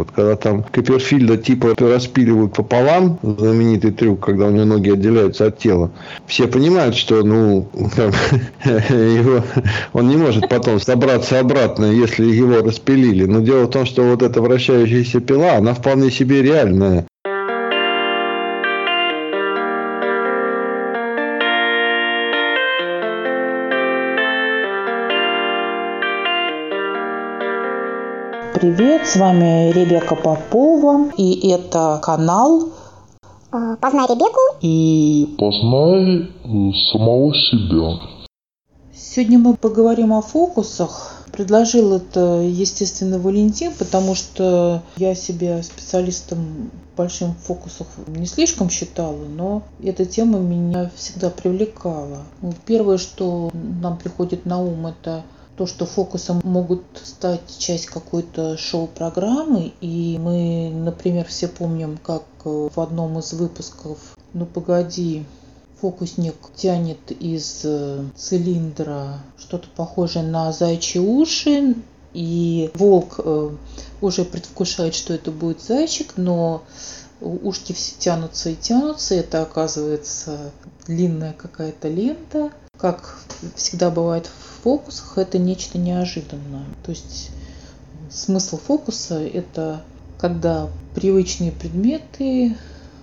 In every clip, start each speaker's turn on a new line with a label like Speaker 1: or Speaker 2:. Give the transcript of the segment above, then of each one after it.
Speaker 1: Вот когда там Копперфильда типа распиливают пополам, знаменитый трюк, когда у него ноги отделяются от тела, все понимают, что ну, его, он не может потом собраться обратно, если его распилили. Но дело в том, что вот эта вращающаяся пила, она вполне себе реальная.
Speaker 2: Привет, с вами Ребека Попова, и это канал
Speaker 3: а, Познай Ребеку
Speaker 4: и Познай самого себя.
Speaker 2: Сегодня мы поговорим о фокусах. Предложил это, естественно, Валентин, потому что я себя специалистом большим фокусах не слишком считала, но эта тема меня всегда привлекала. Первое, что нам приходит на ум, это то, что фокусом могут стать часть какой-то шоу-программы. И мы, например, все помним, как э, в одном из выпусков «Ну погоди», фокусник тянет из э, цилиндра что-то похожее на зайчьи уши, и волк э, уже предвкушает, что это будет зайчик, но ушки все тянутся и тянутся, это оказывается длинная какая-то лента. Как всегда бывает в фокусах это нечто неожиданное. То есть смысл фокуса – это когда привычные предметы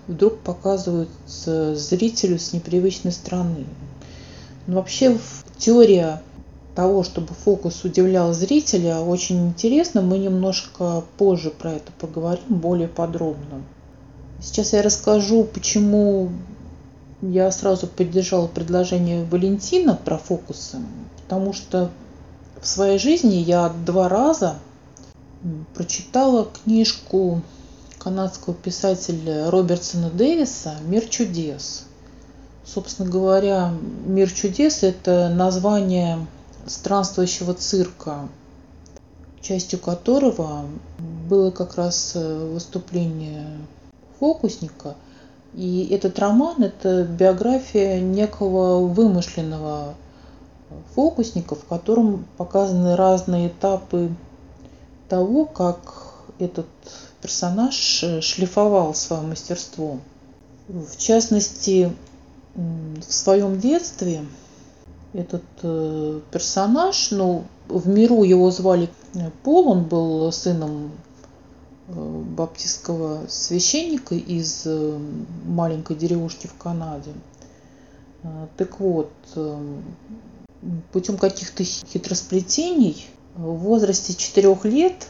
Speaker 2: вдруг показываются зрителю с непривычной стороны. Но вообще теория того, чтобы фокус удивлял зрителя, очень интересно. Мы немножко позже про это поговорим более подробно. Сейчас я расскажу, почему я сразу поддержала предложение Валентина про фокусы потому что в своей жизни я два раза прочитала книжку канадского писателя Робертсона Дэвиса «Мир чудес». Собственно говоря, «Мир чудес» – это название странствующего цирка, частью которого было как раз выступление фокусника. И этот роман – это биография некого вымышленного фокусников, в котором показаны разные этапы того, как этот персонаж э, шлифовал свое мастерство. В частности, в своем детстве этот э, персонаж, ну, в миру его звали э, Пол, он был сыном баптистского священника из маленькой деревушки в Канаде. Так вот, путем каких-то хитросплетений в возрасте четырех лет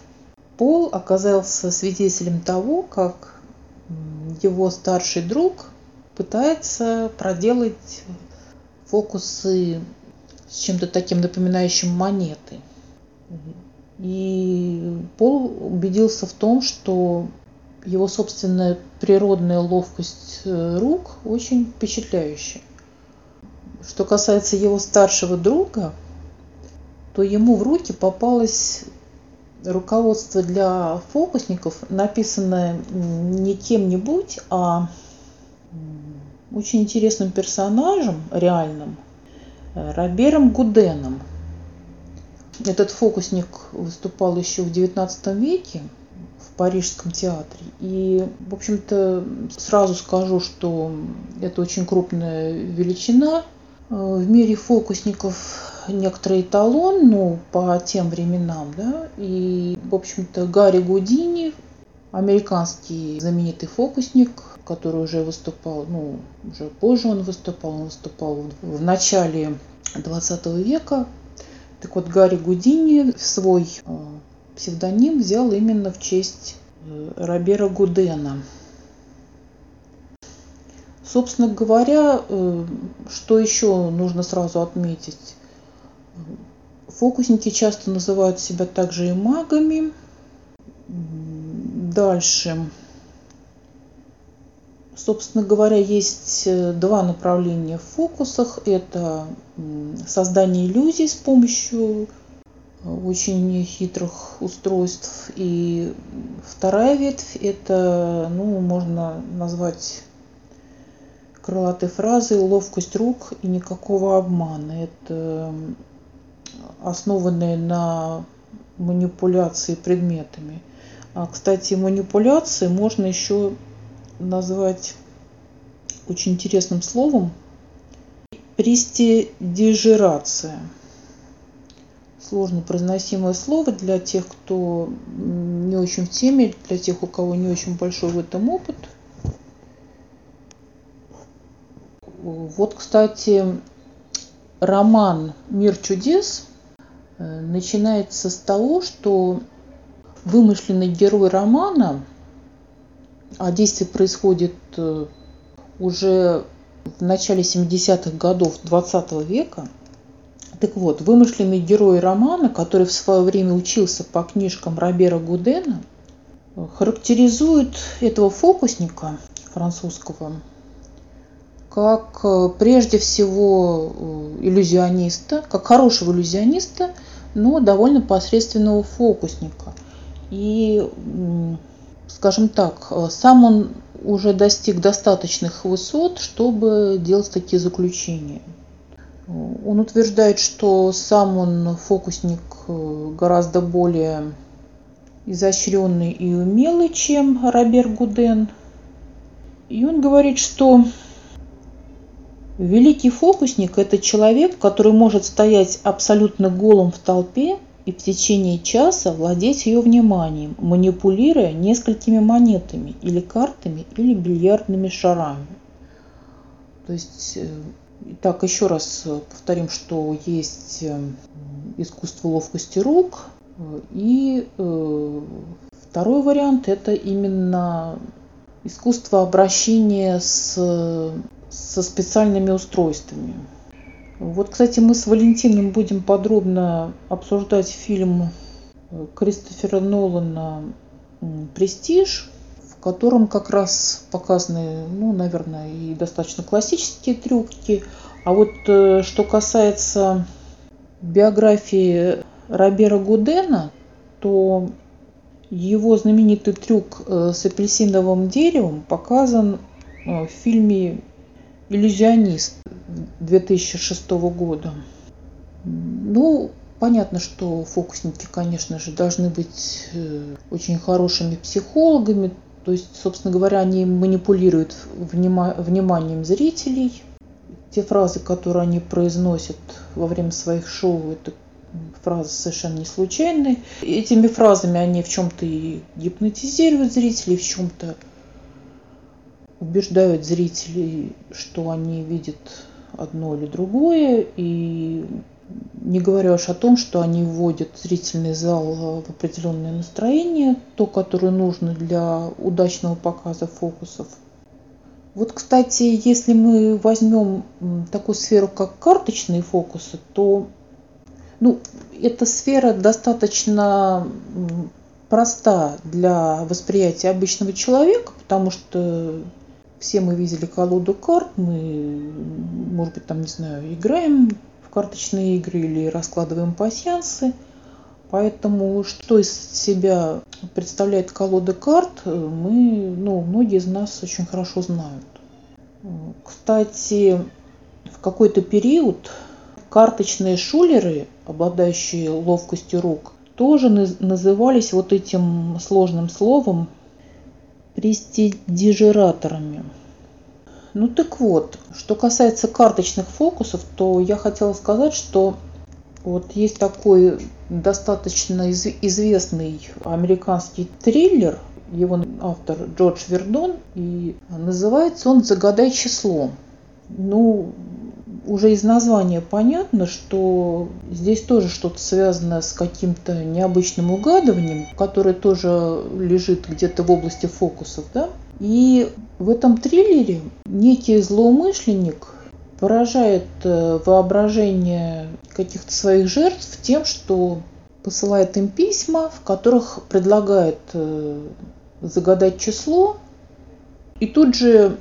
Speaker 2: Пол оказался свидетелем того, как его старший друг пытается проделать фокусы с чем-то таким напоминающим монеты. И Пол убедился в том, что его собственная природная ловкость э, рук очень впечатляющая. Что касается его старшего друга, то ему в руки попалось руководство для фокусников, написанное не кем-нибудь, а очень интересным персонажем реальным, Робером Гуденом. Этот фокусник выступал еще в XIX веке в Парижском театре. И, в общем-то, сразу скажу, что это очень крупная величина – в мире фокусников некоторый эталон, ну, по тем временам, да, и, в общем-то, Гарри Гудини, американский знаменитый фокусник, который уже выступал, ну, уже позже он выступал, он выступал в начале 20 века. Так вот, Гарри Гудини свой э, псевдоним взял именно в честь э, Робера Гудена – Собственно говоря, э, что еще нужно сразу отметить? Фокусники часто называют себя также и магами. Дальше. Собственно говоря, есть э, два направления в фокусах. Это создание иллюзий с помощью э, очень хитрых устройств. И вторая ветвь – это, ну, можно назвать крылатой фразой «ловкость рук и никакого обмана». Это основанные на манипуляции предметами. А, кстати, манипуляции можно еще назвать очень интересным словом престидижерация. Сложно произносимое слово для тех, кто не очень в теме, для тех, у кого не очень большой в этом опыт. Вот, кстати, роман «Мир чудес» э, начинается с того, что вымышленный герой романа, а действие происходит э, уже в начале 70-х годов 20 века. Так вот, вымышленный герой романа, который в свое время учился по книжкам Робера Гудена, характеризует этого фокусника французского как э, прежде всего э, иллюзиониста, как хорошего иллюзиониста, но довольно посредственного фокусника. И, скажем так, э, сам он уже достиг достаточных высот, чтобы делать такие заключения. Он утверждает, что сам он фокусник гораздо более изощренный и умелый, чем Робер Гуден. И он говорит, что Великий фокусник – это человек, который может стоять абсолютно голым в толпе и в течение часа владеть ее вниманием, манипулируя несколькими монетами или картами или бильярдными шарами. То есть, э, так еще раз повторим, что есть э, искусство ловкости рук, и э, второй вариант – это именно искусство обращения с со специальными устройствами. Вот, кстати, мы с Валентином будем подробно обсуждать фильм э, Кристофера Нолана «Престиж», в котором как раз показаны, ну, наверное, и достаточно классические трюки. А вот э, что касается биографии Робера Гудена, то его знаменитый трюк э, с апельсиновым деревом показан в фильме иллюзионист 2006 года. Ну, понятно, что фокусники, конечно же, должны быть э, очень хорошими психологами. То есть, собственно говоря, они манипулируют вниманием зрителей. Те фразы, которые они произносят во время своих шоу, это фразы совершенно не случайные. Этими фразами они в чем-то и гипнотизируют зрителей, в чем-то убеждают зрителей, что они видят одно или другое, и не говоря уж о том, что они вводят зрительный зал в определенное настроение, то, которое нужно для удачного показа фокусов. Вот, кстати, если мы возьмем такую сферу, как карточные фокусы, то ну, эта сфера достаточно проста для восприятия обычного человека, потому что все мы видели колоду карт, мы, может быть, там, не знаю, играем в карточные игры или раскладываем пасьянсы. Поэтому что из себя представляет колода карт, мы, ну, многие из нас очень хорошо знают. Кстати, в какой-то период карточные шулеры, обладающие ловкостью рук, тоже назывались вот этим сложным словом престидижераторами. Ну так вот, что касается карточных фокусов, то я хотела сказать, что вот есть такой достаточно из- известный американский триллер, его автор Джордж Вердон, и называется он «Загадай число». Ну, уже из названия понятно, что здесь тоже что-то связано с каким-то необычным угадыванием, которое тоже лежит где-то в области фокусов, да? И в этом триллере некий злоумышленник поражает э, воображение каких-то своих жертв тем, что посылает им письма, в которых предлагает э, загадать число, и тут же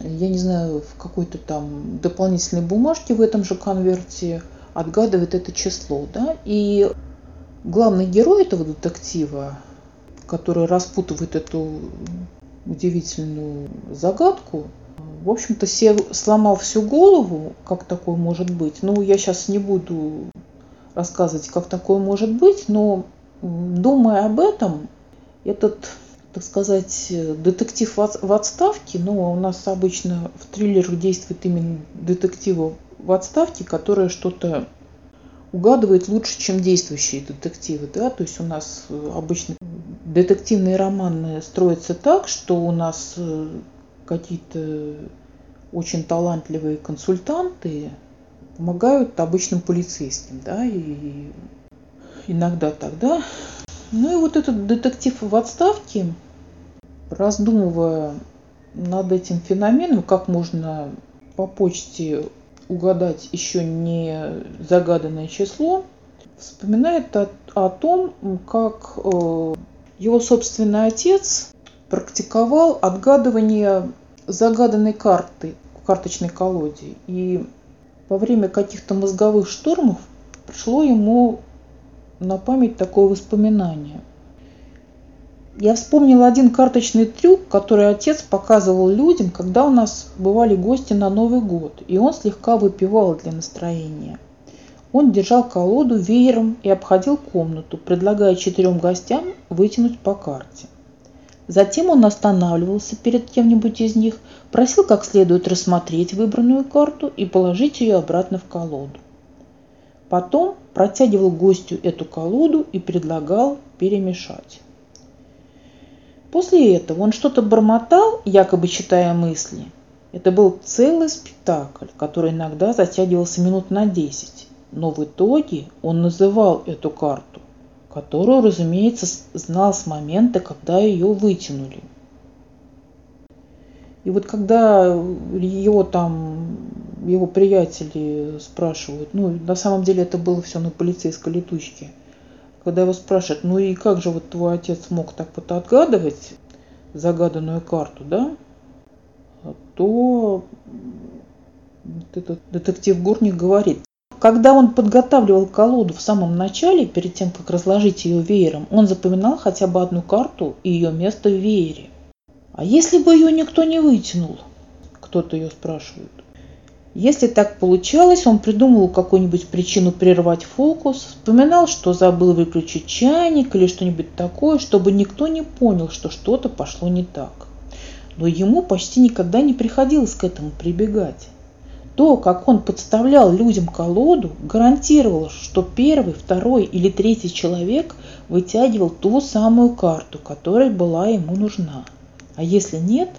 Speaker 2: я не знаю, в какой-то там дополнительной бумажке в этом же конверте отгадывает это число, да, и главный герой этого детектива, который распутывает эту удивительную загадку, в общем-то, сел, сломал всю голову, как такое может быть. Ну, я сейчас не буду рассказывать, как такое может быть, но думая об этом, Этот, так сказать, детектив в отставке, ну, у нас обычно в триллерах действует именно детективы в отставке, которые что-то угадывает лучше, чем действующие детективы. Да? То есть у нас обычно детективные романы строятся так, что у нас э, какие-то очень талантливые консультанты помогают обычным полицейским, да, и иногда тогда. Ну и вот этот детектив в отставке, раздумывая над этим феноменом, как можно по почте угадать еще не загаданное число, вспоминает о, о том, как э, его собственный отец практиковал отгадывание загаданной карты в карточной колоде. И во время каких-то мозговых штурмов пришло ему на память такое воспоминание. Я вспомнила один карточный трюк, который отец показывал людям, когда у нас бывали гости на Новый год, и он слегка выпивал для настроения. Он держал колоду веером и обходил комнату, предлагая четырем гостям вытянуть по карте. Затем он останавливался перед кем-нибудь из них, просил как следует рассмотреть выбранную карту и положить ее обратно в колоду. Потом протягивал гостю эту колоду и предлагал перемешать. После этого он что-то бормотал, якобы читая мысли. Это был целый спектакль, который иногда затягивался минут на десять. Но в итоге он называл эту карту которую, разумеется, знал с момента, когда ее вытянули. И вот когда его там, его приятели спрашивают, ну, на самом деле это было все на полицейской летучке, когда его спрашивают, ну и как же вот твой отец мог так вот отгадывать загаданную карту, да, то этот детектив Гурник говорит, когда он подготавливал колоду в самом начале, перед тем, как разложить ее веером, он запоминал хотя бы одну карту и ее место в веере. А если бы ее никто не вытянул? Кто-то ее спрашивает. Если так получалось, он придумывал какую-нибудь причину прервать фокус, вспоминал, что забыл выключить чайник или что-нибудь такое, чтобы никто не понял, что что-то пошло не так. Но ему почти никогда не приходилось к этому прибегать. То, как он подставлял людям колоду, гарантировало, что первый, второй или третий человек вытягивал ту самую карту, которая была ему нужна. А если нет,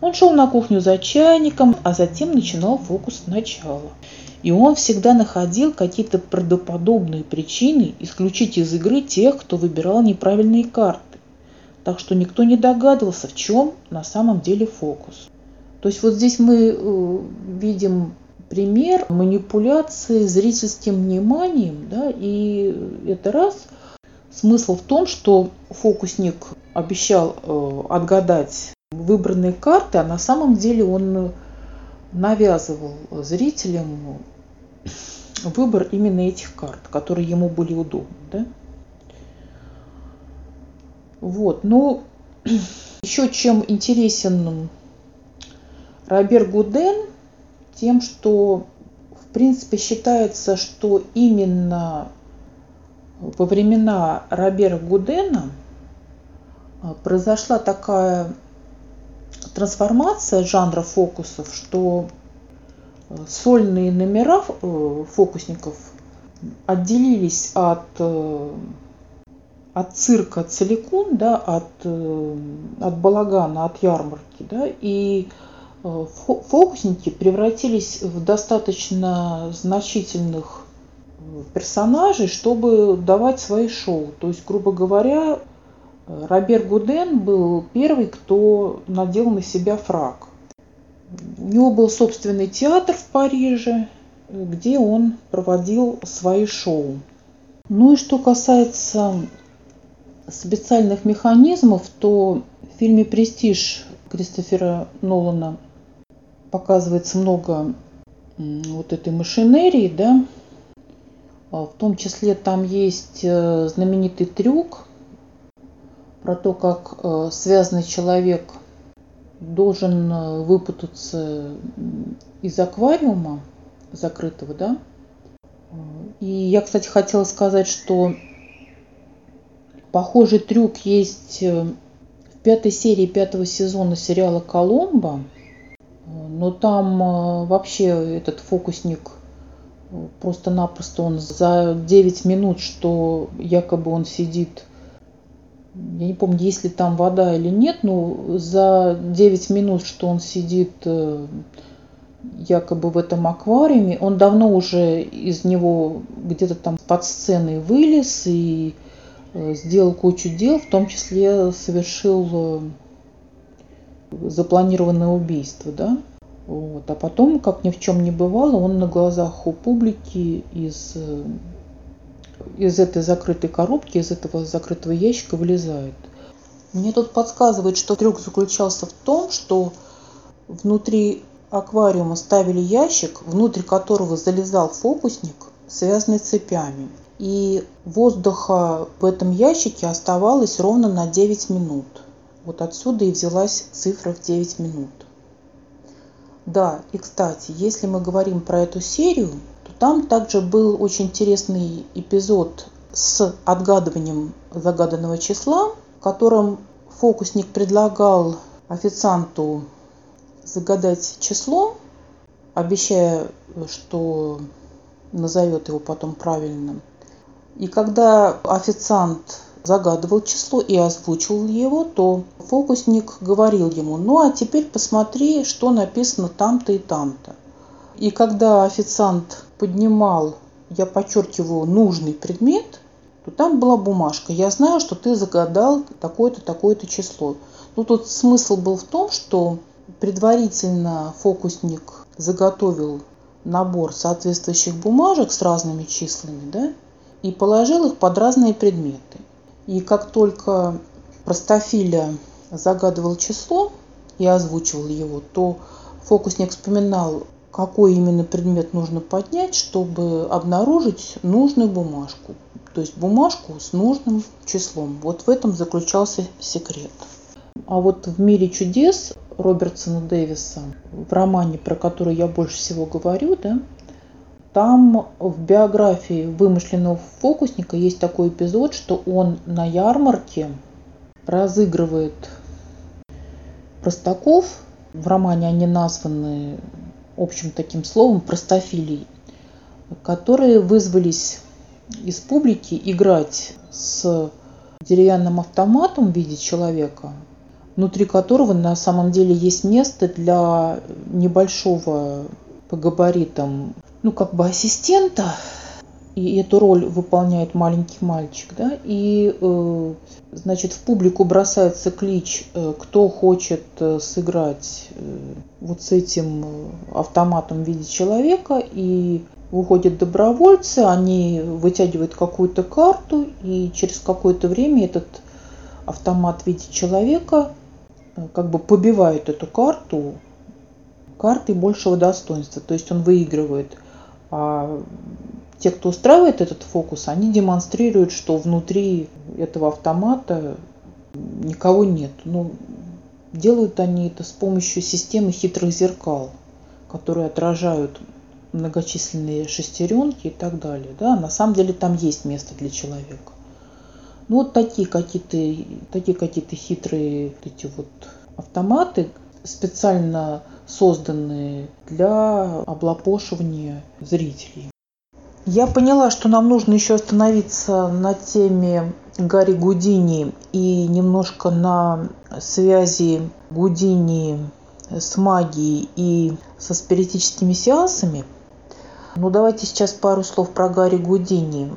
Speaker 2: он шел на кухню за чайником, а затем начинал фокус сначала. И он всегда находил какие-то правдоподобные причины исключить из игры тех, кто выбирал неправильные карты. Так что никто не догадывался, в чем на самом деле фокус. То есть вот здесь мы э, видим пример манипуляции зрительским вниманием, да, и это раз. Смысл в том, что фокусник обещал э, отгадать выбранные карты, а на самом деле он навязывал зрителям выбор именно этих карт, которые ему были удобны. Да? Вот, ну, еще чем интересен Робер Гуден тем, что в принципе считается, что именно во времена Робера Гудена а, произошла такая трансформация жанра фокусов, что а, сольные номера э, фокусников отделились от, э, от цирка целиком, да, от, э, от балагана, от ярмарки, да, и Э, фокусники превратились в достаточно значительных э, персонажей, чтобы давать свои шоу. То есть, грубо говоря, э, Робер Гуден был первый, кто надел на себя фраг. У него был собственный театр в Париже, где он проводил свои шоу. Ну и что касается специальных механизмов, то в фильме «Престиж» Кристофера Нолана показывается много вот этой машинерии, да, а в том числе там есть э, знаменитый трюк про то, как э, связанный человек должен э, выпутаться из аквариума закрытого, да. И я, кстати, хотела сказать, что Похожий трюк есть э, в пятой серии пятого сезона сериала «Коломбо», но там э, вообще этот фокусник э, просто-напросто он за 9 минут, что якобы он сидит, я не помню, есть ли там вода или нет, но за 9 минут, что он сидит якобы в этом аквариуме, он давно уже из него где-то там под сценой вылез и Э, сделал кучу дел, в том числе совершил э, запланированное убийство, да, вот. А потом, как ни в чем не бывало, он на глазах у публики из, э, из этой закрытой коробки, из этого закрытого ящика вылезает. Мне тут подсказывает, что трюк заключался в том, что внутри аквариума ставили ящик, внутрь которого залезал фокусник, связанный цепями и воздуха в этом ящике оставалось ровно на 9 минут. Вот отсюда и взялась цифра в 9 минут. Да, и кстати, если мы говорим про эту серию, там также был очень интересный эпизод с отгадыванием загаданного числа, в котором фокусник предлагал официанту загадать число, обещая, что назовет его потом правильным. И когда официант загадывал число и озвучивал его, то фокусник говорил ему, ну а теперь посмотри, что написано там-то и там-то. И когда официант поднимал, я подчеркиваю, нужный предмет, то там была бумажка. Я знаю, что ты загадал такое-то, такое-то число. Ну тут смысл был в том, что предварительно фокусник заготовил набор соответствующих бумажек с разными числами, да, и положил их под разные предметы. И как только простофиля загадывал число и озвучивал его, то фокусник вспоминал, какой именно предмет нужно поднять, чтобы обнаружить нужную бумажку. То есть бумажку с нужным числом. Вот в этом заключался секрет. А вот в «Мире чудес» Робертсона Дэвиса, в романе, про который я больше всего говорю, да, там в биографии вымышленного фокусника есть такой эпизод, что он на ярмарке разыгрывает простаков. В романе они названы общим таким словом простофилий, которые вызвались из публики играть с деревянным автоматом в виде человека, внутри которого на самом деле есть место для небольшого по габаритам ну, как бы ассистента, и эту роль выполняет маленький мальчик, да, и, э, значит, в публику бросается клич, э, кто хочет э, сыграть вот с этим автоматом в виде человека, и выходят добровольцы, они вытягивают какую-то карту, и через какое-то время этот автомат в виде человека как бы побивает эту карту картой большего достоинства, то есть он выигрывает – а те, кто устраивает этот фокус, они демонстрируют, что внутри этого автомата никого нет. Ну, делают они это с помощью системы хитрых зеркал, которые отражают многочисленные шестеренки и так далее. Да? На самом деле там есть место для человека. Ну вот такие какие-то такие какие-то хитрые вот эти вот автоматы специально созданные для облапошивания зрителей. Я поняла, что нам нужно еще остановиться на теме Гарри Гудини и немножко на связи Гудини с магией и со спиритическими сеансами. Ну, давайте сейчас пару слов про Гарри Гудини.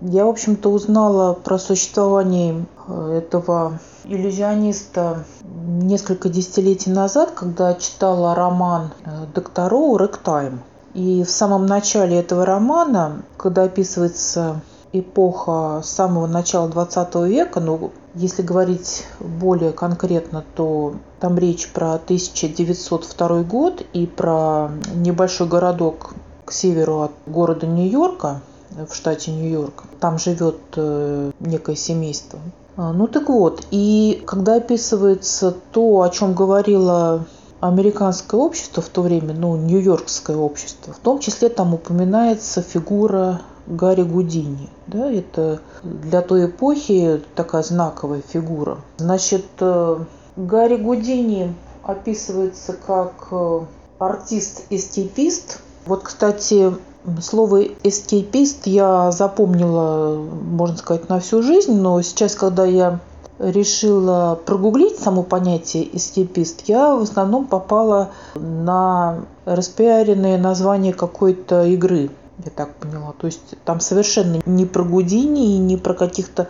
Speaker 2: Я, в общем-то, узнала про существование э, этого иллюзиониста несколько десятилетий назад, когда читала роман э, Доктороу «Рэктайм». И в самом начале этого романа, когда описывается эпоха самого начала 20 века, ну, если говорить более конкретно, то там речь про 1902 год и про небольшой городок к северу от города Нью-Йорка, в штате Нью-Йорк. Там живет э, некое семейство. А, ну так вот, и когда описывается то, о чем говорило американское общество в то время, ну, нью-йоркское общество, в том числе там упоминается фигура Гарри Гудини. Да, это для той эпохи такая знаковая фигура. Значит, э, Гарри Гудини описывается как э, артист-эскейпист. Вот, кстати, слово эскейпист я запомнила, можно сказать, на всю жизнь, но сейчас, когда я решила прогуглить само понятие эскейпист, я в основном попала на распиаренное название какой-то игры, я так поняла. То есть там совершенно не про Гудини и не про каких-то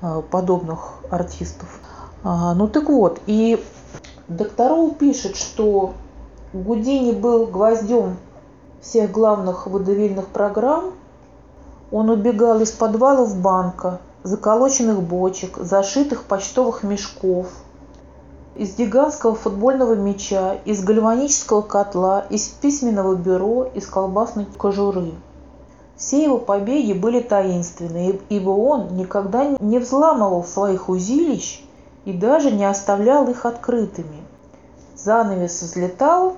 Speaker 2: а, подобных артистов. А, ну так вот, и Докторов пишет, что Гудини был гвоздем всех главных водовильных программ. Он убегал из подвалов банка – заколоченных бочек, зашитых почтовых мешков, из гигантского футбольного мяча, из гальванического котла, из письменного бюро, из колбасной кожуры. Все его побеги были таинственные, ибо он никогда не взламывал своих узилищ и даже не оставлял их открытыми. Занавес взлетал,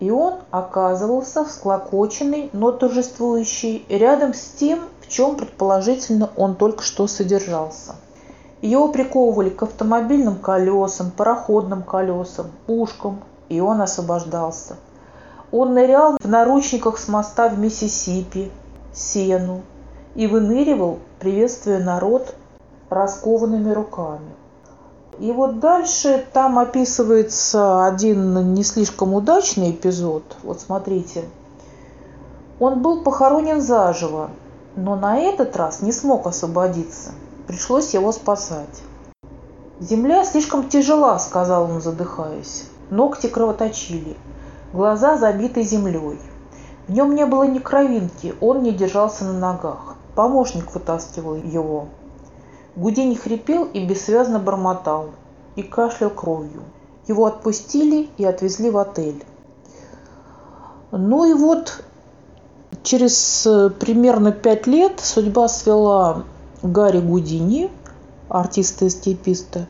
Speaker 2: и он оказывался всклокоченный, но торжествующий, рядом с тем, в чем, предположительно, он только что содержался. Его приковывали к автомобильным колесам, пароходным колесам, пушкам, и он освобождался. Он нырял в наручниках с моста в Миссисипи, Сену, и выныривал, приветствуя народ раскованными руками. И вот дальше там описывается один не слишком удачный эпизод. Вот смотрите. Он был похоронен заживо, но на этот раз не смог освободиться. Пришлось его спасать. «Земля слишком тяжела», — сказал он, задыхаясь. Ногти кровоточили, глаза забиты землей. В нем не было ни кровинки, он не держался на ногах. Помощник вытаскивал его. Гудини хрипел и бессвязно бормотал, и кашлял кровью. Его отпустили и отвезли в отель. Ну и вот Через э, примерно пять лет судьба свела Гарри Гудини, артиста-эскейписта,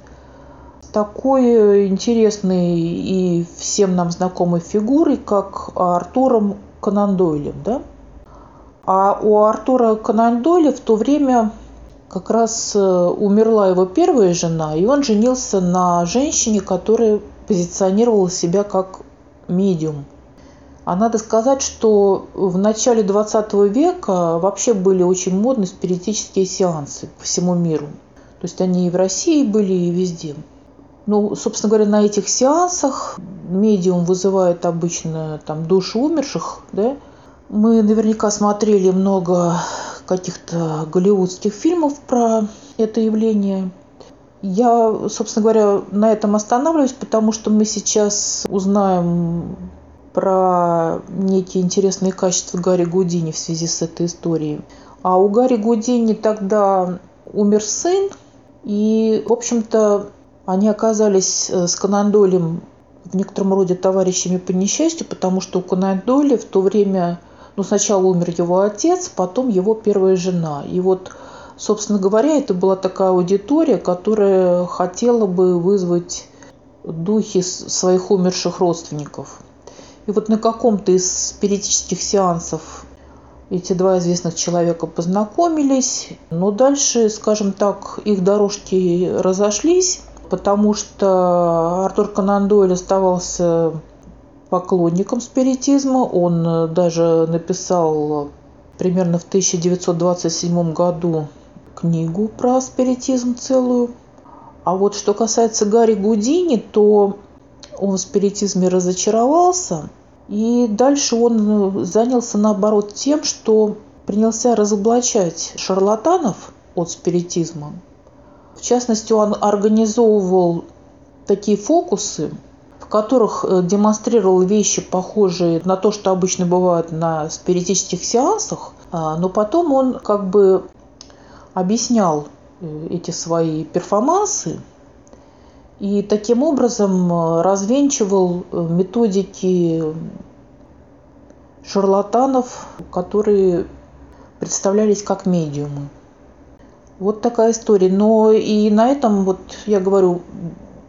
Speaker 2: такой интересной и всем нам знакомой фигурой, как Артуром Конан Дойлем. Да? А у Артура Конан Дойля в то время как раз э, умерла его первая жена, и он женился на женщине, которая позиционировала себя как медиум – а надо сказать, что в начале 20 века вообще были очень модны спиритические сеансы по всему миру. То есть они и в России были, и везде. Ну, собственно говоря, на этих сеансах медиум вызывает обычно там души умерших, да. Мы наверняка смотрели много каких-то голливудских фильмов про это явление. Я, собственно говоря, на этом останавливаюсь, потому что мы сейчас узнаем про некие интересные качества Гарри Гудини в связи с этой историей. А у Гарри Гудини тогда умер сын, и, в общем-то, они оказались э, с Конан Дойлем в некотором роде товарищами по несчастью, потому что у Конан Дойля в то время, ну, сначала умер его отец, потом его первая жена. И вот, собственно говоря, это была такая аудитория, которая хотела бы вызвать духи своих умерших родственников. И вот на каком-то из спиритических сеансов эти два известных человека познакомились, но дальше, скажем так, их дорожки разошлись, потому что Артур Конан Дойль оставался поклонником спиритизма. Он даже написал примерно в 1927 году книгу про спиритизм целую. А вот что касается Гарри Гудини, то он в спиритизме разочаровался, и дальше он занялся наоборот тем, что принялся разоблачать шарлатанов от спиритизма. В частности, он организовывал такие фокусы, в которых э, демонстрировал вещи, похожие на то, что обычно бывает на спиритических сеансах, а, но потом он как бы объяснял э, эти свои перформансы и таким образом э, развенчивал э, методики шарлатанов, которые представлялись как медиумы. Вот такая история. Но и на этом, вот я говорю,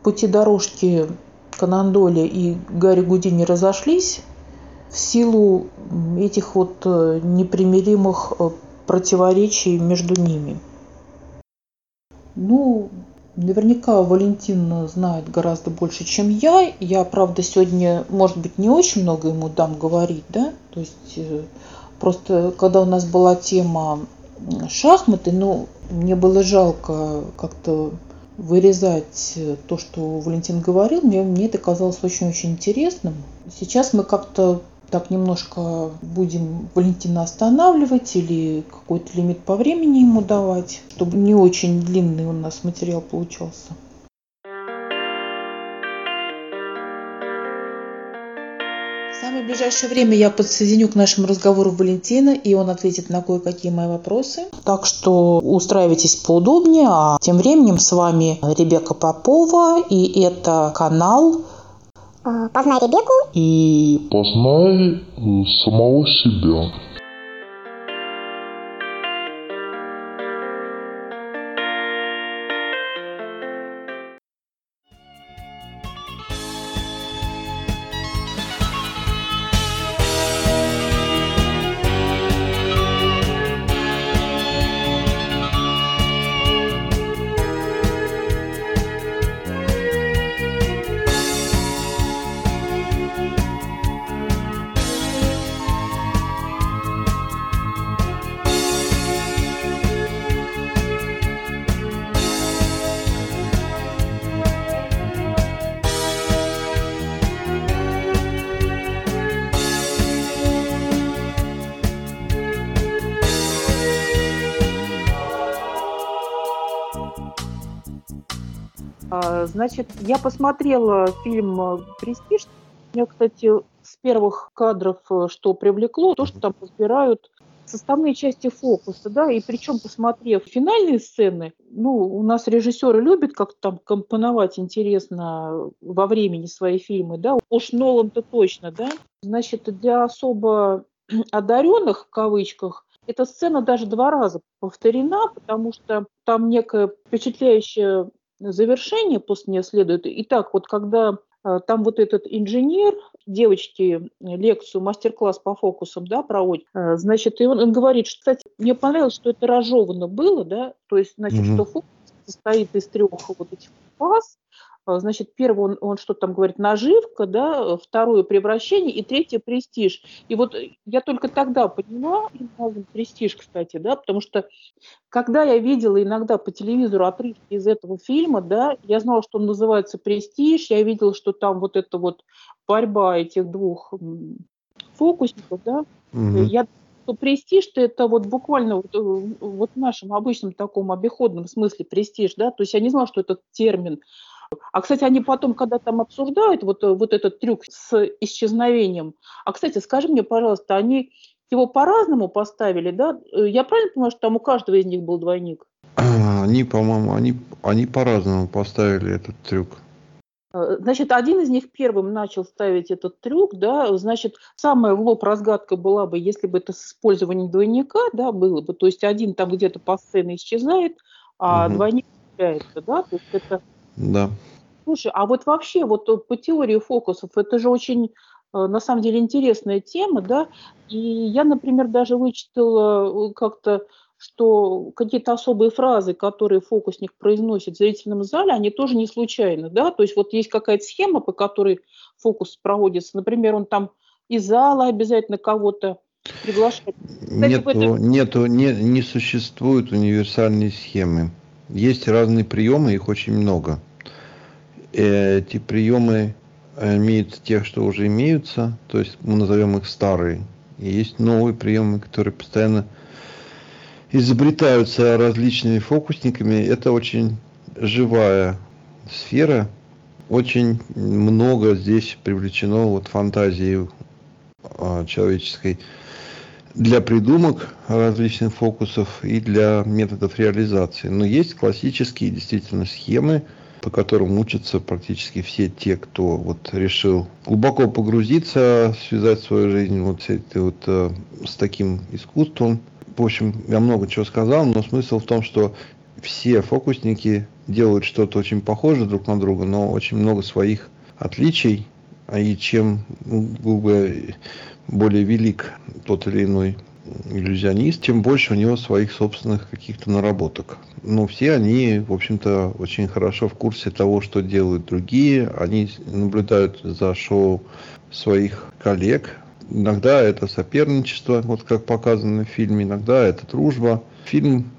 Speaker 2: пути дорожки Канандоли и Гарри Гудини разошлись. в силу этих вот э, непримиримых противоречий между ними. Ну, наверняка Валентин знает гораздо больше, чем я. Я, правда, сегодня, может быть, не очень много ему дам говорить, да, то есть э, просто когда у нас была тема шахматы, ну, мне было жалко как-то вырезать то, что Валентин говорил, мне, мне это казалось очень-очень интересным. Сейчас мы как-то так немножко будем Валентина останавливать или какой-то лимит по времени ему давать, чтобы не очень длинный у нас материал получался. В самое ближайшее время я подсоединю к нашему разговору Валентина, и он ответит на кое-какие мои вопросы. Так что устраивайтесь поудобнее, а тем временем с вами Ребека Попова, и это канал
Speaker 3: Познай Ребекку.
Speaker 4: И познай самого себя.
Speaker 2: Значит, я посмотрела фильм э, «Престиж». Меня, кстати, с первых кадров э, что привлекло, то, что там разбирают составные части фокуса, да, и причем, посмотрев финальные сцены, ну, у нас режиссеры любят как-то там компоновать интересно во времени свои фильмы, да, уж Нолан-то точно, да, значит, для особо одаренных, в кавычках, эта сцена даже два раза повторена, потому что там некая впечатляющая завершение после нее следует. Итак, вот когда э, там вот этот инженер, девочки лекцию, мастер-класс по фокусам, да, проводит, э, значит, и он, он говорит, что, кстати, мне понравилось, что это разжевано было, да, то есть, значит, mm-hmm. что фокус состоит из трех вот этих фаз, значит, первый он, он что там говорит, наживка, да, второе превращение и третье престиж. И вот я только тогда поняла, престиж, кстати, да, потому что когда я видела иногда по телевизору отрывки из этого фильма, да, я знала, что он называется престиж, я видела, что там вот эта вот борьба этих двух фокусников, да, угу. я что престиж это вот буквально вот, э, вот в нашем обычном таком обиходном смысле престиж, да, то есть я не знала, что этот термин а, кстати, они потом, когда там обсуждают вот, э, вот этот трюк с исчезновением, а, кстати, скажи мне, пожалуйста, они его по-разному поставили, да? Э, я правильно понимаю, что там у каждого из них был двойник?
Speaker 1: Они, по-моему, они, они по-разному поставили этот трюк.
Speaker 2: Э, значит, один из них первым начал ставить этот трюк, да, значит, самая в лоб разгадка была бы, если бы это с использованием двойника, да, было бы, то есть один там где-то по сцене исчезает, а угу. двойник появляется, да, то есть это
Speaker 1: да.
Speaker 2: Слушай, а вот вообще вот по теории фокусов, это же очень э, на самом деле интересная тема, да, и я, например, даже вычитала э, как-то, что какие-то особые фразы, которые фокусник произносит в зрительном зале, они тоже не случайны, да, то есть вот есть какая-то схема, по которой фокус проводится, например, он там из зала обязательно кого-то приглашает.
Speaker 1: Кстати, нету, этом... нету, не, не существует универсальной схемы. Есть разные приемы, их очень много. Эти приемы имеют тех, что уже имеются, то есть мы назовем их старые. И есть новые приемы, которые постоянно изобретаются различными фокусниками. Это очень живая сфера. Очень много здесь привлечено вот фантазии а, человеческой для придумок различных фокусов и для методов реализации. Но есть классические действительно схемы, по которым учатся практически все те, кто вот решил глубоко погрузиться, связать свою жизнь вот с, этой, вот, э, с таким искусством. В общем, я много чего сказал, но смысл в том, что все фокусники делают что-то очень похожее друг на друга, но очень много своих отличий а и чем ну, более велик тот или иной иллюзионист, тем больше у него своих собственных каких-то наработок. Но все они, в общем-то, очень хорошо в курсе того, что делают другие. Они наблюдают за шоу своих коллег. Иногда это соперничество, вот как показано в фильме, иногда это дружба. Фильм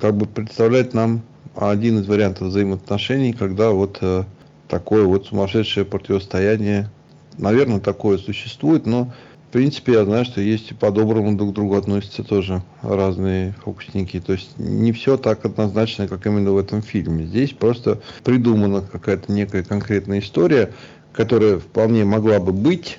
Speaker 1: как бы представляет нам один из вариантов взаимоотношений, когда вот э, такое вот сумасшедшее противостояние, наверное, такое существует, но принципе я знаю, что есть и по-доброму друг к другу относятся тоже разные фокусники. То есть не все так однозначно, как именно в этом фильме. Здесь просто придумана какая-то некая конкретная история, которая вполне могла бы быть,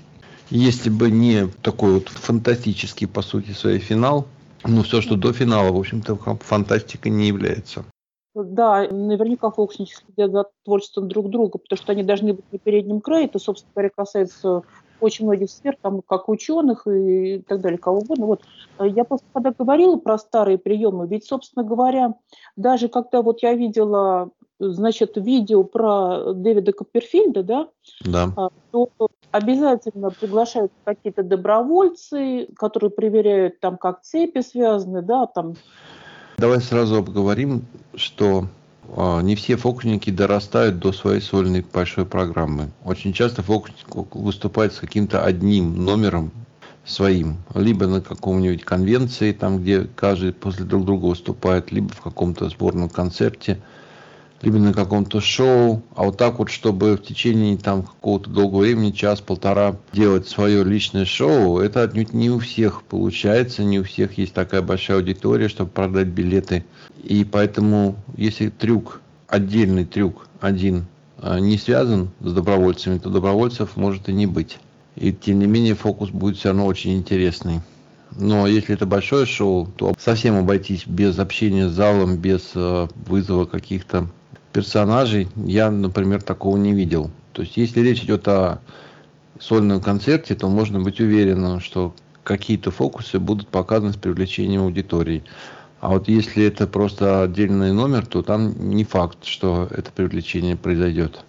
Speaker 1: если бы не такой вот фантастический, по сути, свой финал. Но все, что до финала, в общем-то, фантастикой не является.
Speaker 2: Да, наверняка фокусники следят за творчеством друг друга, потому что они должны быть на переднем крае. Это, собственно говоря, касается очень многих сфер, там, как ученых и так далее, кого угодно. Вот. Э, я просто когда говорила про старые приемы, ведь, собственно говоря, даже когда вот я видела значит, видео про Дэвида Копперфильда, да,
Speaker 1: да. А,
Speaker 2: то обязательно приглашают какие-то добровольцы, которые проверяют там, как цепи связаны, да, там
Speaker 1: Давай сразу обговорим, что не все фокусники дорастают до своей сольной большой программы. Очень часто фокусник выступает с каким-то одним номером своим, либо на каком-нибудь конвенции, там, где каждый после друг друга выступает, либо в каком-то сборном концерте – на каком-то шоу, а вот так вот, чтобы в течение там какого-то долгого времени, час-полтора, делать свое личное шоу, это отнюдь не у всех получается, не у всех есть такая большая аудитория, чтобы продать билеты. И поэтому, если трюк, отдельный трюк, один, а, не связан с добровольцами, то добровольцев может и не быть. И тем не менее фокус будет все равно очень интересный. Но если это большое шоу, то совсем обойтись без общения с залом, без э, вызова каких-то персонажей я, например, такого не видел. То есть, если речь идет о сольном концерте, то можно быть уверенным, что какие-то фокусы будут показаны с привлечением аудитории. А вот если это просто отдельный номер, то там не факт, что это привлечение произойдет.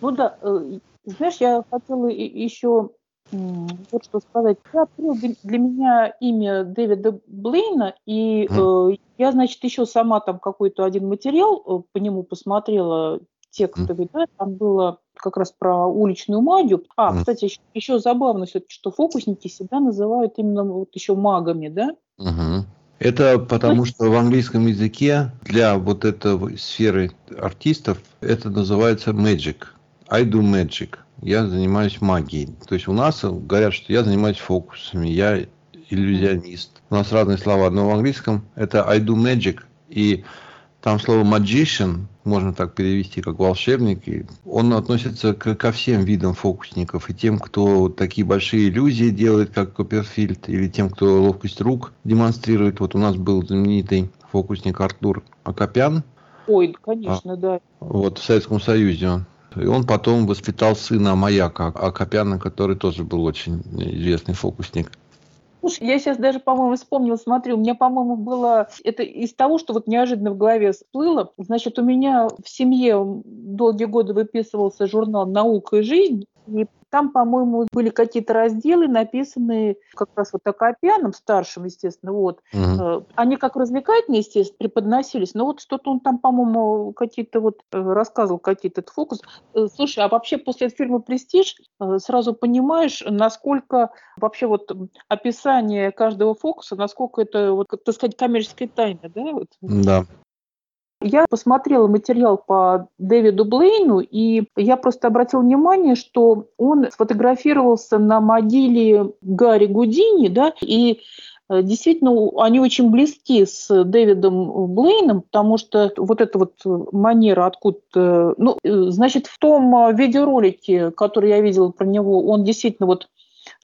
Speaker 2: Ну да, э, знаешь, я хотела еще вот что сказать. Я открыл для меня имя Дэвида Блейна, и mm. э, я, значит, еще сама там какой-то один материал э, по нему посмотрела, текстовый, mm. да, там было как раз про уличную магию. А, mm. кстати, еще, еще забавно все-таки, что фокусники себя называют именно вот еще магами, да?
Speaker 1: Mm-hmm. Это потому, что в английском языке для вот этой сферы артистов это называется magic. I do magic я занимаюсь магией. То есть у нас говорят, что я занимаюсь фокусами, я иллюзионист. У нас разные слова, но в английском это I do magic. И там слово magician, можно так перевести, как волшебник, и он относится к, ко всем видам фокусников. И тем, кто такие большие иллюзии делает, как Копперфильд, или тем, кто ловкость рук демонстрирует. Вот у нас был знаменитый фокусник Артур Акопян.
Speaker 2: Ой, конечно, а, да.
Speaker 1: Вот в Советском Союзе он. И он потом воспитал сына Маяка Акопяна, который тоже был очень известный фокусник.
Speaker 2: Слушай, я сейчас даже, по-моему, вспомнила, смотрю, у меня, по-моему, было, это из того, что вот неожиданно в голове всплыло, значит, у меня в семье долгие годы выписывался журнал «Наука и жизнь», и там, по-моему, были какие-то разделы, написанные как раз вот Акопяном, старшим, естественно, вот. Угу. Они как развлекательные, естественно, преподносились, но вот что-то он там, по-моему, какие-то вот э, рассказывал какие-то фокус. Э, слушай, а вообще после фильма «Престиж» сразу понимаешь, насколько вообще вот описание каждого фокуса, насколько это, вот, так сказать, коммерческая тайна, да? Вот.
Speaker 1: Да.
Speaker 2: Я посмотрела материал по Дэвиду Блейну, и я просто обратила внимание, что он сфотографировался на могиле Гарри Гудини, да, и э, Действительно, они очень близки с Дэвидом Блейном, потому что вот эта вот манера откуда... Ну, э, значит, в том видеоролике, который я видела про него, он действительно вот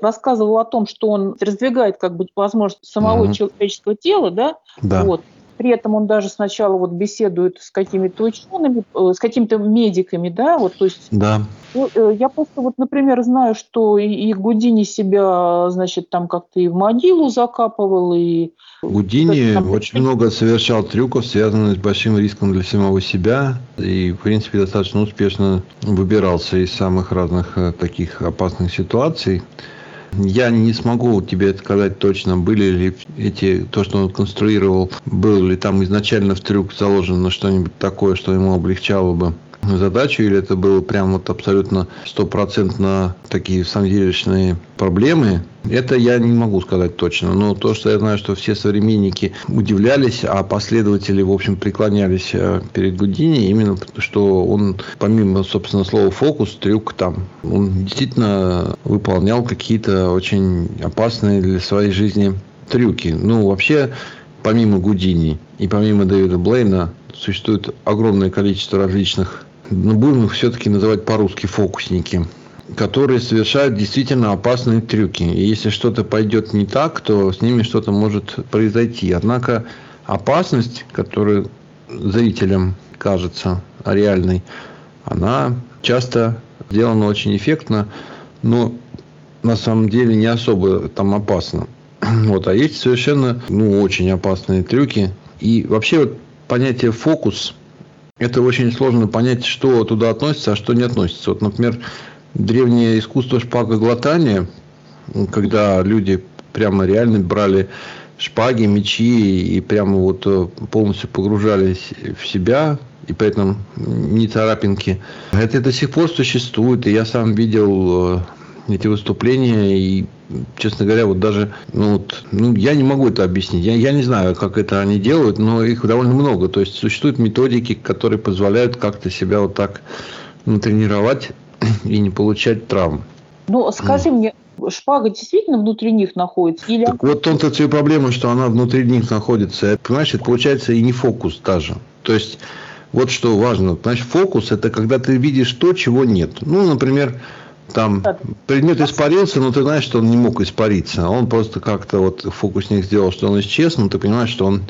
Speaker 2: рассказывал о том, что он раздвигает как бы возможность самого mm-hmm. человеческого тела, да,
Speaker 1: да.
Speaker 2: Вот. При этом он даже сначала вот беседует с какими-то учеными, э, с какими-то медиками, да, вот, то есть...
Speaker 1: Да.
Speaker 2: Ну, э, я просто вот, например, знаю, что и Гудини себя, значит, там как-то и в могилу закапывал, и...
Speaker 1: Гудини там... очень много совершал трюков, связанных с большим риском для самого себя, и, в принципе, достаточно успешно выбирался из самых разных э, таких опасных ситуаций. Я не смогу тебе сказать точно, были ли эти, то, что он конструировал, был ли там изначально в трюк заложено что-нибудь такое, что ему облегчало бы задачу, или это было прям вот абсолютно стопроцентно такие самоделишные проблемы, это я не могу сказать точно. Но то, что я знаю, что все современники удивлялись, а последователи, в общем, преклонялись э, перед Гудини, именно что он, помимо, собственно, слова фокус, трюк там, он действительно выполнял какие-то очень опасные для своей жизни трюки. Ну, вообще, помимо Гудини и помимо Дэвида Блейна, существует огромное количество различных ну, будем их все-таки называть по-русски фокусники, которые совершают действительно опасные трюки. И если что-то пойдет не так, то с ними что-то может произойти. Однако опасность, которая зрителям кажется реальной, она часто сделана очень эффектно, но на самом деле не особо там опасно. Вот, а есть совершенно, ну, очень опасные трюки. И вообще вот понятие фокус – это очень сложно понять, что туда относится, а что не относится. Вот, например, древнее искусство шпагоглотания, когда люди прямо реально брали шпаги, мечи и прямо вот э, полностью погружались в себя, и поэтому не царапинки. Это до сих пор существует, и я сам видел э, эти выступления, и, честно говоря, вот даже, ну, вот, ну, я не могу это объяснить. Я, я не знаю, как это они делают, но их довольно много. То есть, существуют методики, которые позволяют как-то себя вот так ну, тренировать и не получать травм.
Speaker 2: Ну, скажи мне, шпага действительно внутри них находится? Или...
Speaker 1: Так вот том-то и проблема, что она внутри них находится. Понимаешь, это получается и не фокус даже. То есть, вот что важно. Понимаешь, фокус – это когда ты видишь то, чего нет. Ну, например, там предмет испарился, но ты знаешь, что он не мог испариться. Он просто как-то вот фокусник сделал, что он исчез, но ты понимаешь, что он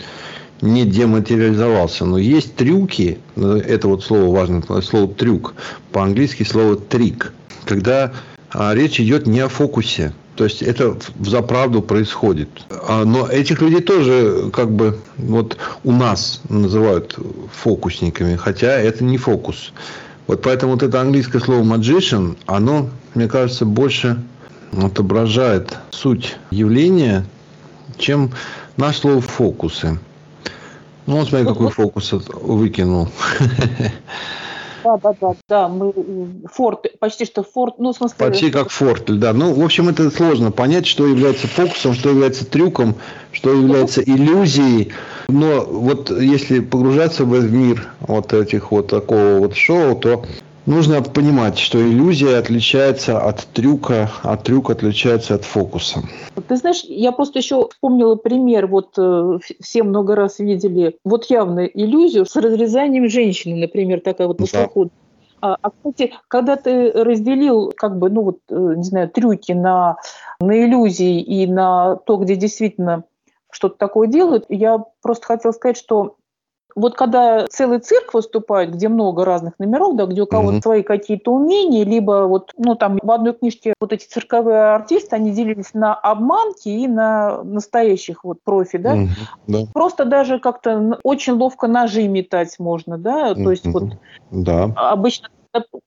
Speaker 1: не дематериализовался. Но есть трюки, это вот слово важно, слово трюк, по-английски слово трик, когда а, речь идет не о фокусе, то есть это в заправду происходит. А, но этих людей тоже как бы вот у нас называют фокусниками, хотя это не фокус. Вот поэтому вот это английское слово magician, оно, мне кажется, больше отображает суть явления, чем наш слово фокусы. Ну, вот смотри, какой фокус выкинул.
Speaker 2: Да, да, да, да, мы форт, почти что форт, ну, в смысле...
Speaker 1: Почти как фортель, да. Ну, в общем, это сложно понять, что является фокусом, что является трюком, что является иллюзией. Но вот если погружаться в мир вот этих вот такого вот шоу, то нужно понимать, что иллюзия отличается от трюка, а трюк отличается от фокуса.
Speaker 2: Ты знаешь, я просто еще вспомнила пример, вот э, все много раз видели вот явно иллюзию с разрезанием женщины, например, такая вот высоко. А, а, кстати, когда ты разделил, как бы, ну вот, э, не знаю, трюки на, на иллюзии и на то, где действительно что-то такое делают. Я просто хотела сказать, что вот когда целый цирк выступает, где много разных номеров, да, где у кого-то mm-hmm. свои какие-то умения, либо вот, ну там в одной книжке вот эти цирковые артисты, они делились на обманки и на настоящих вот профи, да. Mm-hmm. да. Просто даже как-то очень ловко ножи метать можно, да, то есть mm-hmm. вот да. обычно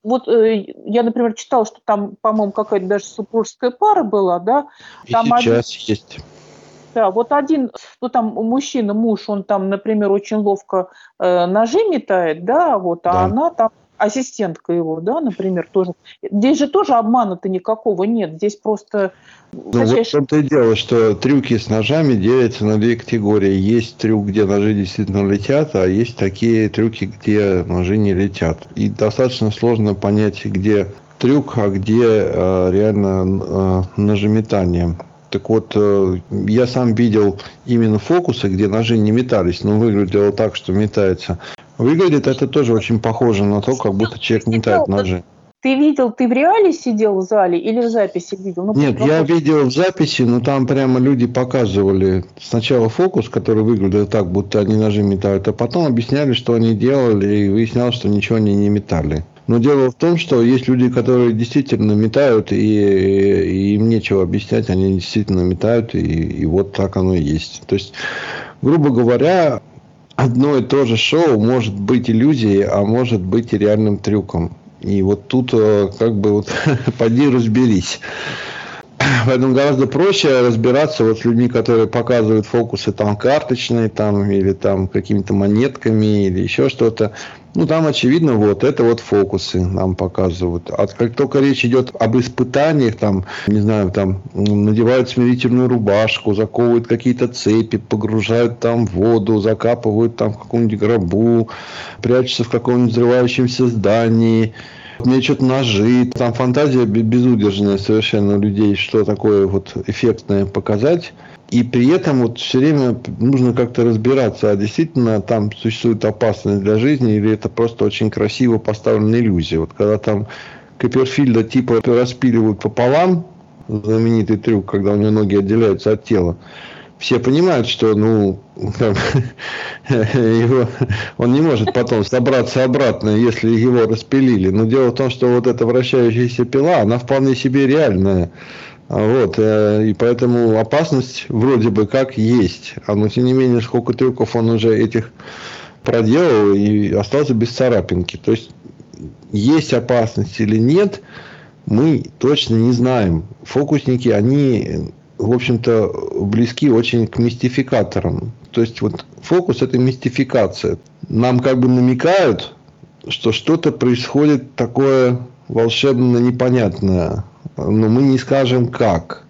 Speaker 2: вот э, я, например, читала, что там, по-моему, какая-то даже супружеская пара была, да.
Speaker 1: Там и сейчас один... есть.
Speaker 2: Да, вот один, ну там мужчина, муж, он там, например, очень ловко э, ножи метает, да, вот, а да. она там ассистентка его, да, например, тоже. Здесь же тоже обмана-то никакого нет. Здесь просто...
Speaker 1: Ну, вот в том-то и дело, что трюки с ножами делятся на две категории. Есть трюк, где ножи действительно летят, а есть такие трюки, где ножи не летят. И достаточно сложно понять, где трюк, а где э, реально э, ножеметание. Так вот, э, я сам видел именно фокусы, где ножи не метались, но выглядело так, что метается. Выглядит это тоже очень похоже на то, как будто человек метает ножи.
Speaker 2: Ты видел, ты в реале сидел в зале или в записи видел? Ну,
Speaker 1: Нет, я видел в записи, но там прямо люди показывали сначала фокус, который выглядел так, будто они ножи метают, а потом объясняли, что они делали, и выяснялось, что ничего они не метали. Но дело в том, что есть люди, которые действительно метают, и, и им нечего объяснять, они действительно метают, и, и вот так оно и есть. То есть, грубо говоря, одно и то же шоу может быть иллюзией, а может быть и реальным трюком. И вот тут э, как бы вот поди разберись. Поэтому гораздо проще разбираться вот с людьми, которые показывают фокусы там карточные, там, или там какими-то монетками, или еще что-то. Ну, там очевидно, вот это вот фокусы нам показывают. А как только речь идет об испытаниях, там, не знаю, там, надевают смирительную рубашку, заковывают какие-то цепи, погружают там воду, закапывают там в каком-нибудь гробу, прячутся в каком-нибудь взрывающемся здании, мечут ножи. Там фантазия безудержная совершенно у людей, что такое вот эффектное показать. И при этом вот все время нужно как-то разбираться, а действительно там существует опасность для жизни, или это просто очень красиво поставленная иллюзия. Вот когда там Копперфильда типа распиливают пополам, знаменитый трюк, когда у него ноги отделяются от тела, все понимают, что ну, его, он не может потом собраться обратно, если его распилили. Но дело в том, что вот эта вращающаяся пила, она вполне себе реальная. Вот, э, и поэтому опасность вроде бы как есть. А но тем не менее, сколько трюков он уже этих проделал и остался без царапинки. То есть, есть опасность или нет, мы точно не знаем. Фокусники, они, в общем-то, близки очень к мистификаторам. То есть, вот фокус – это мистификация. Нам как бы намекают, что что-то происходит такое волшебно непонятное но мы не скажем как.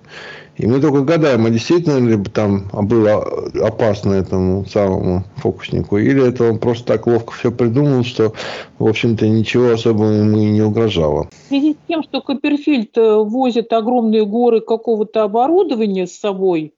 Speaker 1: И мы только гадаем, а действительно ли там было опасно этому самому фокуснику, или это он просто так ловко все придумал, что, в общем-то, ничего особого ему и не угрожало.
Speaker 2: В связи с тем, что Копперфильд э, возит огромные горы какого-то оборудования с собой,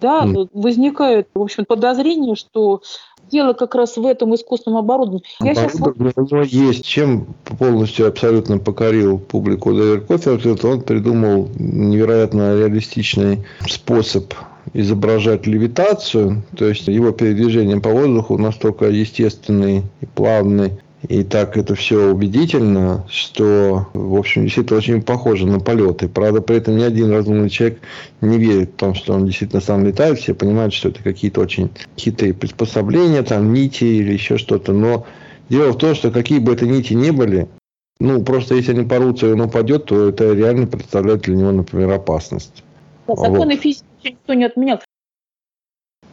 Speaker 2: да, mm. возникает, в общем, подозрение, что дело как раз в этом искусственном оборудовании.
Speaker 1: Я Оборудование сейчас... него есть. Чем полностью абсолютно покорил публику Дэвид Коферфилд, он придумал невероятно реалистичный способ изображать левитацию, то есть его передвижение по воздуху настолько естественный и плавный, и так это все убедительно, что, в общем, действительно очень похоже на полеты. Правда, при этом ни один разумный человек не верит в том, что он действительно сам летает. Все понимают, что это какие-то очень хитрые приспособления, там нити или еще что-то. Но дело в том, что какие бы это нити ни были, ну, просто если они порвутся и он упадет, то это реально представляет для него, например, опасность.
Speaker 2: законы вот. физики никто не отменял.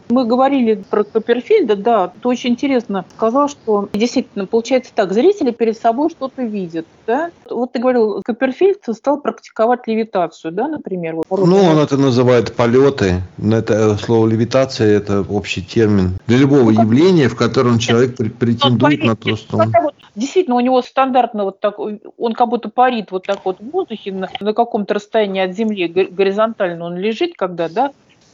Speaker 2: Мы говорили про Копперфильда, да, это очень интересно. Сказал, что действительно получается так, зрители перед собой что-то видят, да? Вот ты говорил, Копперфильд стал практиковать левитацию, да, например? Вот.
Speaker 1: Ну, он это называет полеты. Это э, слово левитация – это общий термин для любого ну, явления, в котором человек претендует на то, что он...
Speaker 2: Действительно, у него стандартно вот так, он как будто парит вот так вот в воздухе на, на каком-то расстоянии от земли, горизонтально он лежит, когда, да,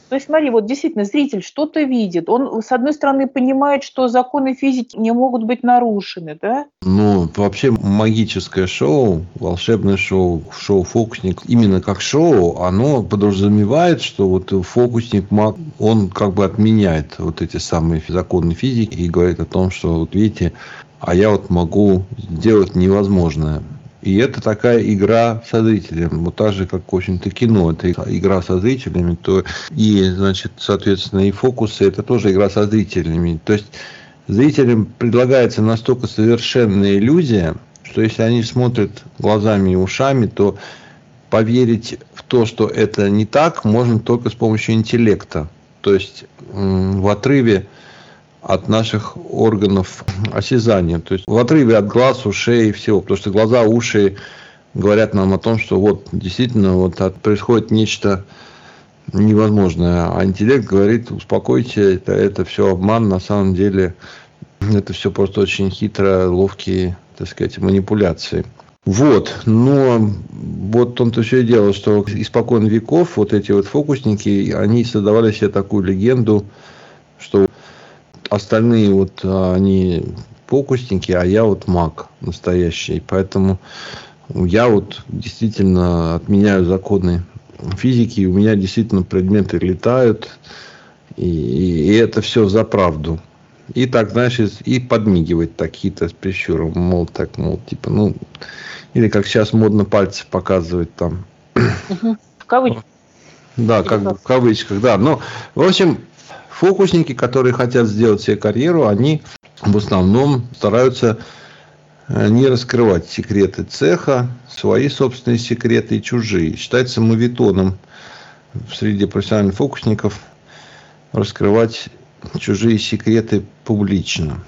Speaker 2: то есть, смотри, вот действительно зритель что-то видит. Он, с одной стороны, понимает, что законы физики не могут быть нарушены, да?
Speaker 1: Ну, вообще магическое шоу, волшебное шоу, шоу «Фокусник», именно как шоу, оно подразумевает, что вот фокусник, маг, он как бы отменяет вот эти самые законы физики и говорит о том, что вот видите, а я вот могу сделать невозможное. И это такая игра со зрителем. Вот так же, как, в общем-то, кино. Это игра со зрителями. То и, значит, соответственно, и фокусы – это тоже игра со зрителями. То есть, зрителям предлагается настолько совершенная иллюзия, что если они смотрят глазами и ушами, то поверить в то, что это не так, можно только с помощью интеллекта. То есть, в отрыве от наших органов осязания. То есть в отрыве от глаз, ушей и всего. Потому что глаза, уши говорят нам о том, что вот действительно вот происходит нечто невозможное. А интеллект говорит, успокойте, это, это все обман, на самом деле это все просто очень хитро, ловкие, так сказать, манипуляции. Вот, но вот он-то все и дело, что испокон веков вот эти вот фокусники, они создавали себе такую легенду, что остальные вот а, они фокусники, а я вот маг настоящий. Поэтому Я вот действительно отменяю законы физики, у меня действительно предметы летают, и, и это все за правду. И так, знаешь, и подмигивать такие-то с прищуром, мол, так, мол, типа, ну, или как сейчас модно пальцы показывать там.
Speaker 2: В кавычках.
Speaker 1: Да, как бы в кавычках, да. Но, в общем, фокусники, которые хотят сделать себе карьеру, они в основном стараются э, не раскрывать секреты цеха, свои собственные секреты и чужие. Считается мавитоном среди профессиональных фокусников раскрывать чужие секреты публично.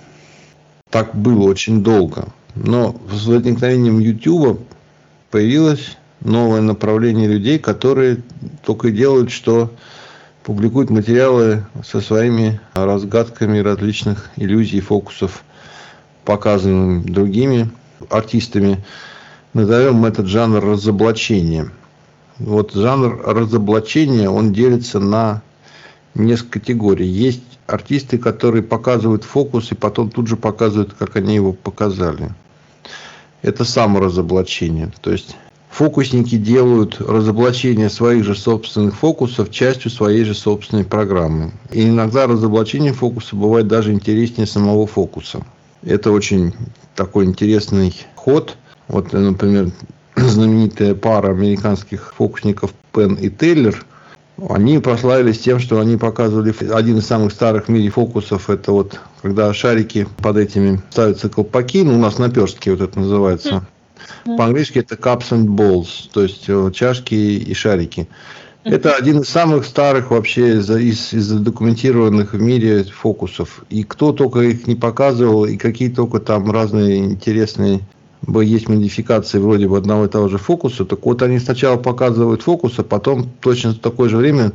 Speaker 1: Так было очень долго. Но с возникновением YouTube появилось новое направление людей, которые только делают, что публикуют материалы со своими разгадками различных иллюзий, фокусов, показанными другими артистами. Назовем этот жанр разоблачения. Вот жанр разоблачения, он делится на несколько категорий. Есть артисты, которые показывают фокус и потом тут же показывают, как они его показали. Это саморазоблачение. То есть фокусники делают разоблачение своих же собственных фокусов частью своей же собственной программы. И иногда разоблачение фокуса бывает даже интереснее самого фокуса. Это очень такой интересный ход. Вот, например, знаменитая пара американских фокусников Пен и Тейлер – они прославились тем, что они показывали один из самых старых в мире фокусов. Это вот когда шарики под этими ставятся колпаки, ну у нас наперстки вот это называется. По-английски это cups and balls, то есть э, чашки и шарики. Это один из самых старых вообще из, из, из задокументированных в мире фокусов. И кто только их не показывал, и какие только там разные интересные есть модификации вроде бы одного и того же фокуса, так вот они сначала показывают фокус, а потом точно в такое же время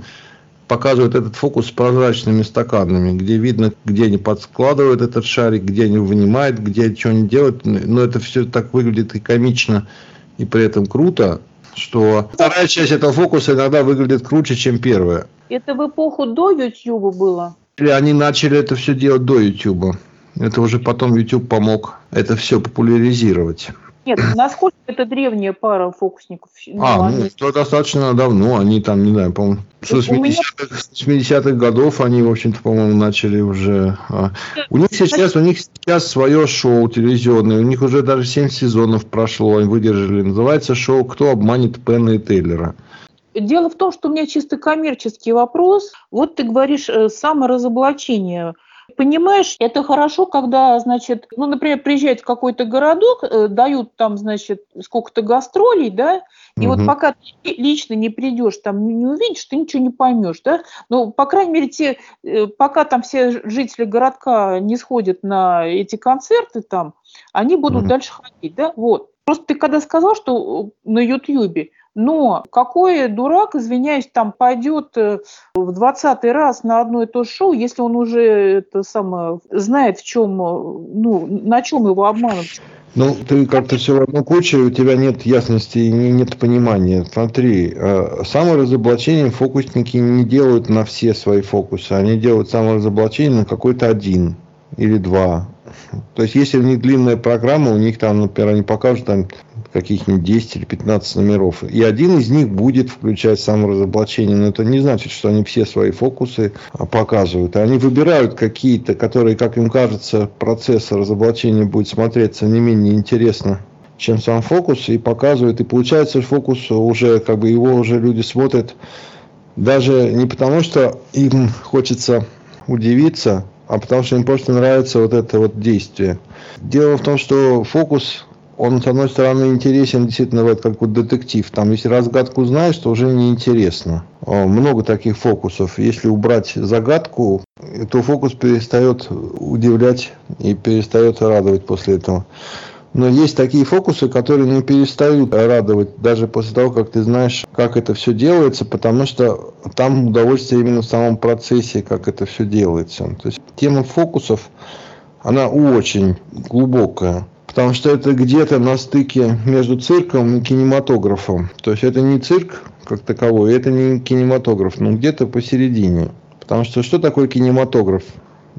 Speaker 1: показывают этот фокус с прозрачными стаканами, где видно, где они подкладывают этот шарик, где они вынимают, где что они делают. Но это все так выглядит и комично, и при этом круто, что вторая часть этого фокуса иногда выглядит круче, чем первая.
Speaker 2: Это в эпоху до YouTube было?
Speaker 1: Или они начали это все делать до YouTube. Это уже потом YouTube помог это все популяризировать.
Speaker 2: Нет, насколько это древняя пара фокусников?
Speaker 1: Ну, а, ну, это достаточно давно. Они там, не знаю, по-моему, с 80-х, 80 годов они, в общем-то, по-моему, начали уже... А. У них сейчас, у них сейчас свое шоу телевизионное. У них уже даже 7 сезонов прошло, они выдержали. Называется шоу «Кто обманет Пенна и Тейлера».
Speaker 2: Дело в том, что у меня чисто коммерческий вопрос. Вот ты говоришь э, саморазоблачение – Понимаешь, это хорошо, когда, значит, ну, например, приезжает в какой-то городок, э, дают там, значит, сколько-то гастролей, да, и угу. вот пока ты лично не придешь, там не увидишь, ты ничего не поймешь, да. Ну, по крайней мере, те, э, пока там все жители городка не сходят на эти концерты там, они будут угу. дальше ходить, да, вот. Просто ты когда сказал, что на Ютьюбе, но какой дурак, извиняюсь, там пойдет э, в двадцатый раз на одно и то же шоу, если он уже это самое знает, в чем, ну, на чем его обманывать?
Speaker 1: Ну, ты как-то все одну кучу, у тебя нет ясности и нет понимания. Смотри, э, саморазоблачение фокусники не делают на все свои фокусы. Они делают саморазоблачение на какой-то один или два. То есть, если у них длинная программа, у них там, например, они покажут там каких-нибудь 10 или 15 номеров. И один из них будет включать саморазоблачение. Но это не значит, что они все свои фокусы показывают. Они выбирают какие-то, которые, как им кажется, процесс разоблачения будет смотреться не менее интересно, чем сам фокус, и показывают. И получается фокус уже, как бы его уже люди смотрят даже не потому, что им хочется удивиться, а потому что им просто нравится вот это вот действие. Дело в том, что фокус он, с одной стороны, интересен действительно вот как вот детектив. Там, если разгадку знаешь, то уже неинтересно. Много таких фокусов. Если убрать загадку, то фокус перестает удивлять и перестает радовать после этого. Но есть такие фокусы, которые не перестают радовать, даже после того, как ты знаешь, как это все делается, потому что там удовольствие именно в самом процессе, как это все делается. То есть тема фокусов, она очень глубокая. Потому что это где-то на стыке между цирком и кинематографом. То есть это не цирк как таковой, это не кинематограф, но где-то посередине. Потому что что такое кинематограф?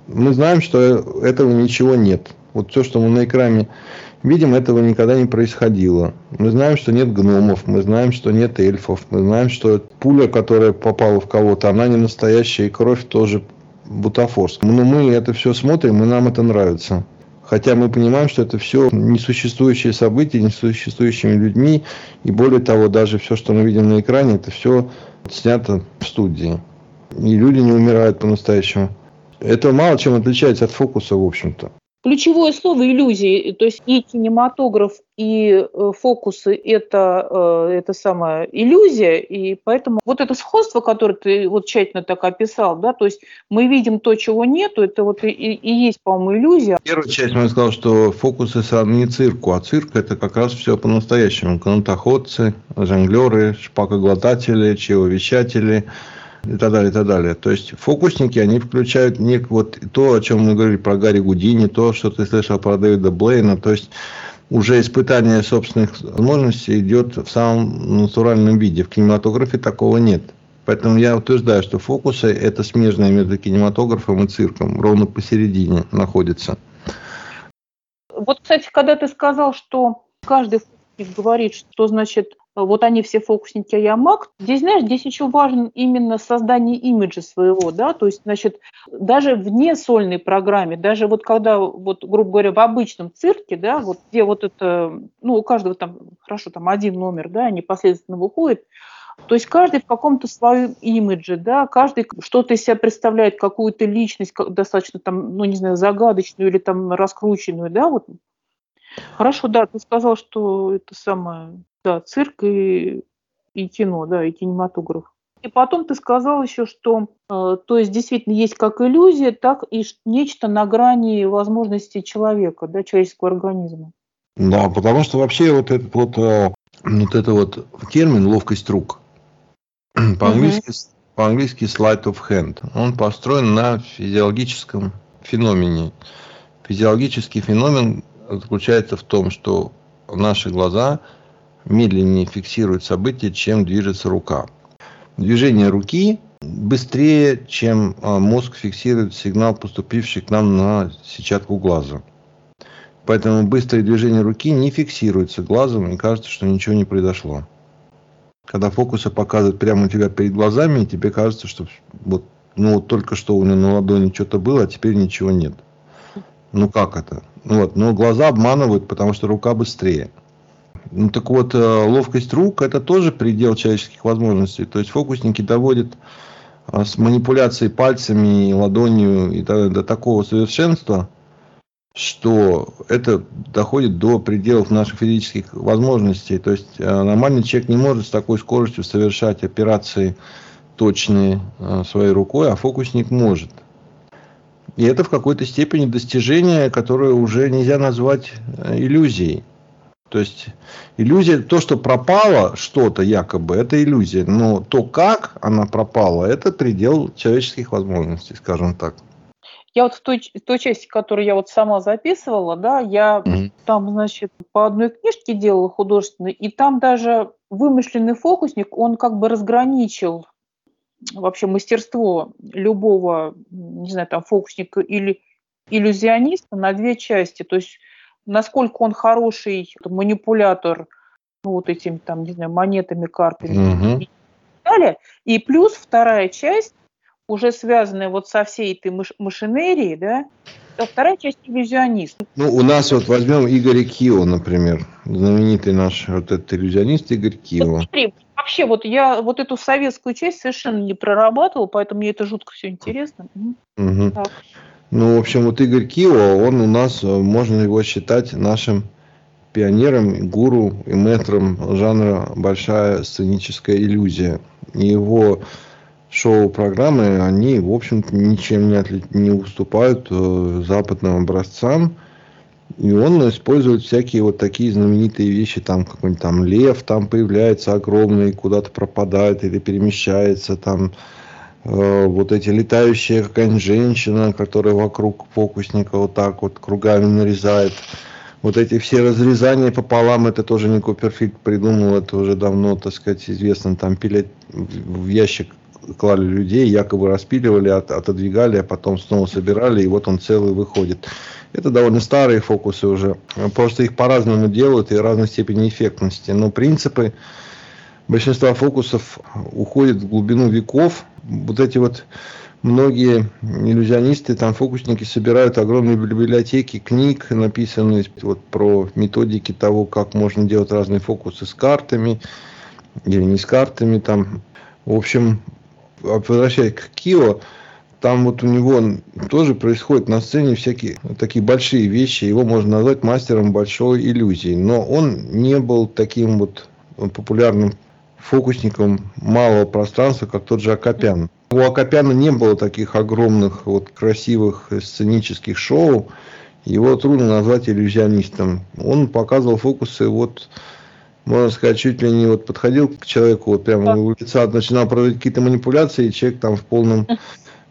Speaker 1: Мы знаем, что этого ничего нет. Вот все, что мы на экране видим, этого никогда не происходило. Мы знаем, что нет гномов, мы знаем, что нет эльфов, мы знаем, что пуля, которая попала в кого-то, она не настоящая, и кровь тоже бутафорская. Но мы это все смотрим, и нам это нравится. Хотя мы понимаем, что это все несуществующие события, несуществующими людьми. И более того, даже все, что мы видим на экране, это все снято в студии. И люди не умирают по-настоящему. Это мало чем отличается от фокуса, в общем-то.
Speaker 2: Ключевое слово иллюзии, то есть и кинематограф, и э, фокусы это, э, это самая иллюзия, и поэтому вот это сходство, которое ты вот тщательно так описал, да, то есть мы видим то, чего нету, это вот и, и есть, по-моему, иллюзия.
Speaker 1: Первая часть мы сказал, что фокусы сравнены цирку, а цирк это как раз все по-настоящему. Канатоходцы, жонглеры, шпакоглотатели, чевовещатели, и так далее, и так далее. То есть фокусники, они включают не вот то, о чем мы говорили про Гарри Гудини, то, что ты слышал про Дэвида Блейна, то есть уже испытание собственных возможностей идет в самом натуральном виде. В кинематографе такого нет. Поэтому я утверждаю, что фокусы – это смежное между кинематографом и цирком. Ровно посередине находится.
Speaker 2: Вот, кстати, когда ты сказал, что каждый говорит, что значит вот они все фокусники, а я маг. Здесь, знаешь, здесь еще важен именно создание имиджа своего, да, то есть, значит, даже вне сольной программе, даже вот когда, вот, грубо говоря, в обычном цирке, да, вот где вот это, ну, у каждого там, хорошо, там один номер, да, непосредственно выходит, то есть каждый в каком-то своем имидже, да, каждый что-то из себя представляет, какую-то личность достаточно там, ну, не знаю, загадочную или там раскрученную, да, вот. Хорошо, да, ты сказал, что это самое да, цирк и, и кино, да, и кинематограф. И потом ты сказал еще, что э, то есть действительно есть как иллюзия, так и нечто на грани возможностей человека, да, человеческого организма.
Speaker 1: Да, потому что вообще вот этот вот, э, вот это вот термин ловкость рук по-английски угу. по-английски slide of hand, он построен на физиологическом феномене. Физиологический феномен заключается в том, что наши глаза медленнее фиксирует события, чем движется рука. Движение руки быстрее, чем а, мозг фиксирует сигнал, поступивший к нам на сетчатку глаза. Поэтому быстрое движение руки не фиксируется глазом, и кажется, что ничего не произошло. Когда фокусы показывают прямо у тебя перед глазами, тебе кажется, что вот, ну, вот только что у него на ладони что-то было, а теперь ничего нет. Ну как это? Ну, вот, но глаза обманывают, потому что рука быстрее. Ну, так вот, э, ловкость рук – это тоже предел человеческих возможностей. То есть фокусники доводят э, с манипуляцией пальцами, ладонью и до, до такого совершенства, что это доходит до пределов наших физических возможностей. То есть э, нормальный человек не может с такой скоростью совершать операции точные своей рукой, а фокусник может. И это в какой-то степени достижение, которое уже нельзя назвать иллюзией. То есть иллюзия, то, что пропало что-то якобы, это иллюзия. Но то, как она пропала, это предел человеческих возможностей, скажем так.
Speaker 2: Я вот в той, в той части, которую я вот сама записывала, да, я mm-hmm. там, значит, по одной книжке делала художественной, и там даже вымышленный фокусник, он как бы разграничил вообще мастерство любого, не знаю, там, фокусника или иллюзиониста на две части. То есть насколько он хороший манипулятор, ну, вот этими там, не знаю, монетами, картами угу. и так далее. И плюс вторая часть, уже связанная вот со всей этой маш- машинерией, да, а вторая часть иллюзионист.
Speaker 1: Ну, у нас вот возьмем Игоря Кио, например, знаменитый наш вот этот иллюзионист Игорь Кио. Смотри,
Speaker 2: вообще вот я вот эту советскую часть совершенно не прорабатывал, поэтому мне это жутко все интересно.
Speaker 1: Угу. Так. Ну, в общем, вот Игорь Кио, он у нас, э, можно его считать нашим пионером, гуру и мэтром жанра «Большая сценическая иллюзия». его шоу-программы, они, в общем-то, ничем не, отли... не уступают э, западным образцам. И он использует всякие вот такие знаменитые вещи, там какой-нибудь там лев там появляется огромный, куда-то пропадает или перемещается, там вот эти летающие какая-нибудь женщина, которая вокруг фокусника вот так вот кругами нарезает. Вот эти все разрезания пополам, это тоже не Куперфильд придумал, это уже давно, так сказать, известно, там пилить в ящик клали людей, якобы распиливали, от, отодвигали, а потом снова собирали, и вот он целый выходит. Это довольно старые фокусы уже. Просто их по-разному делают и разной степени эффектности. Но принципы большинства фокусов уходят в глубину веков. Вот эти вот многие иллюзионисты, там фокусники собирают огромные библиотеки книг, написанные вот про методики того, как можно делать разные фокусы с картами или не с картами. Там. В общем, возвращаясь к Кио, там вот у него тоже происходят на сцене всякие такие большие вещи. Его можно назвать мастером большой иллюзии. Но он не был таким вот популярным фокусником малого пространства, как тот же Акопян. У Акопяна не было таких огромных, вот, красивых сценических шоу. Его трудно назвать иллюзионистом. Он показывал фокусы вот можно сказать, чуть ли не вот подходил к человеку, вот прямо у лица начинал проводить какие-то манипуляции, и человек там в полном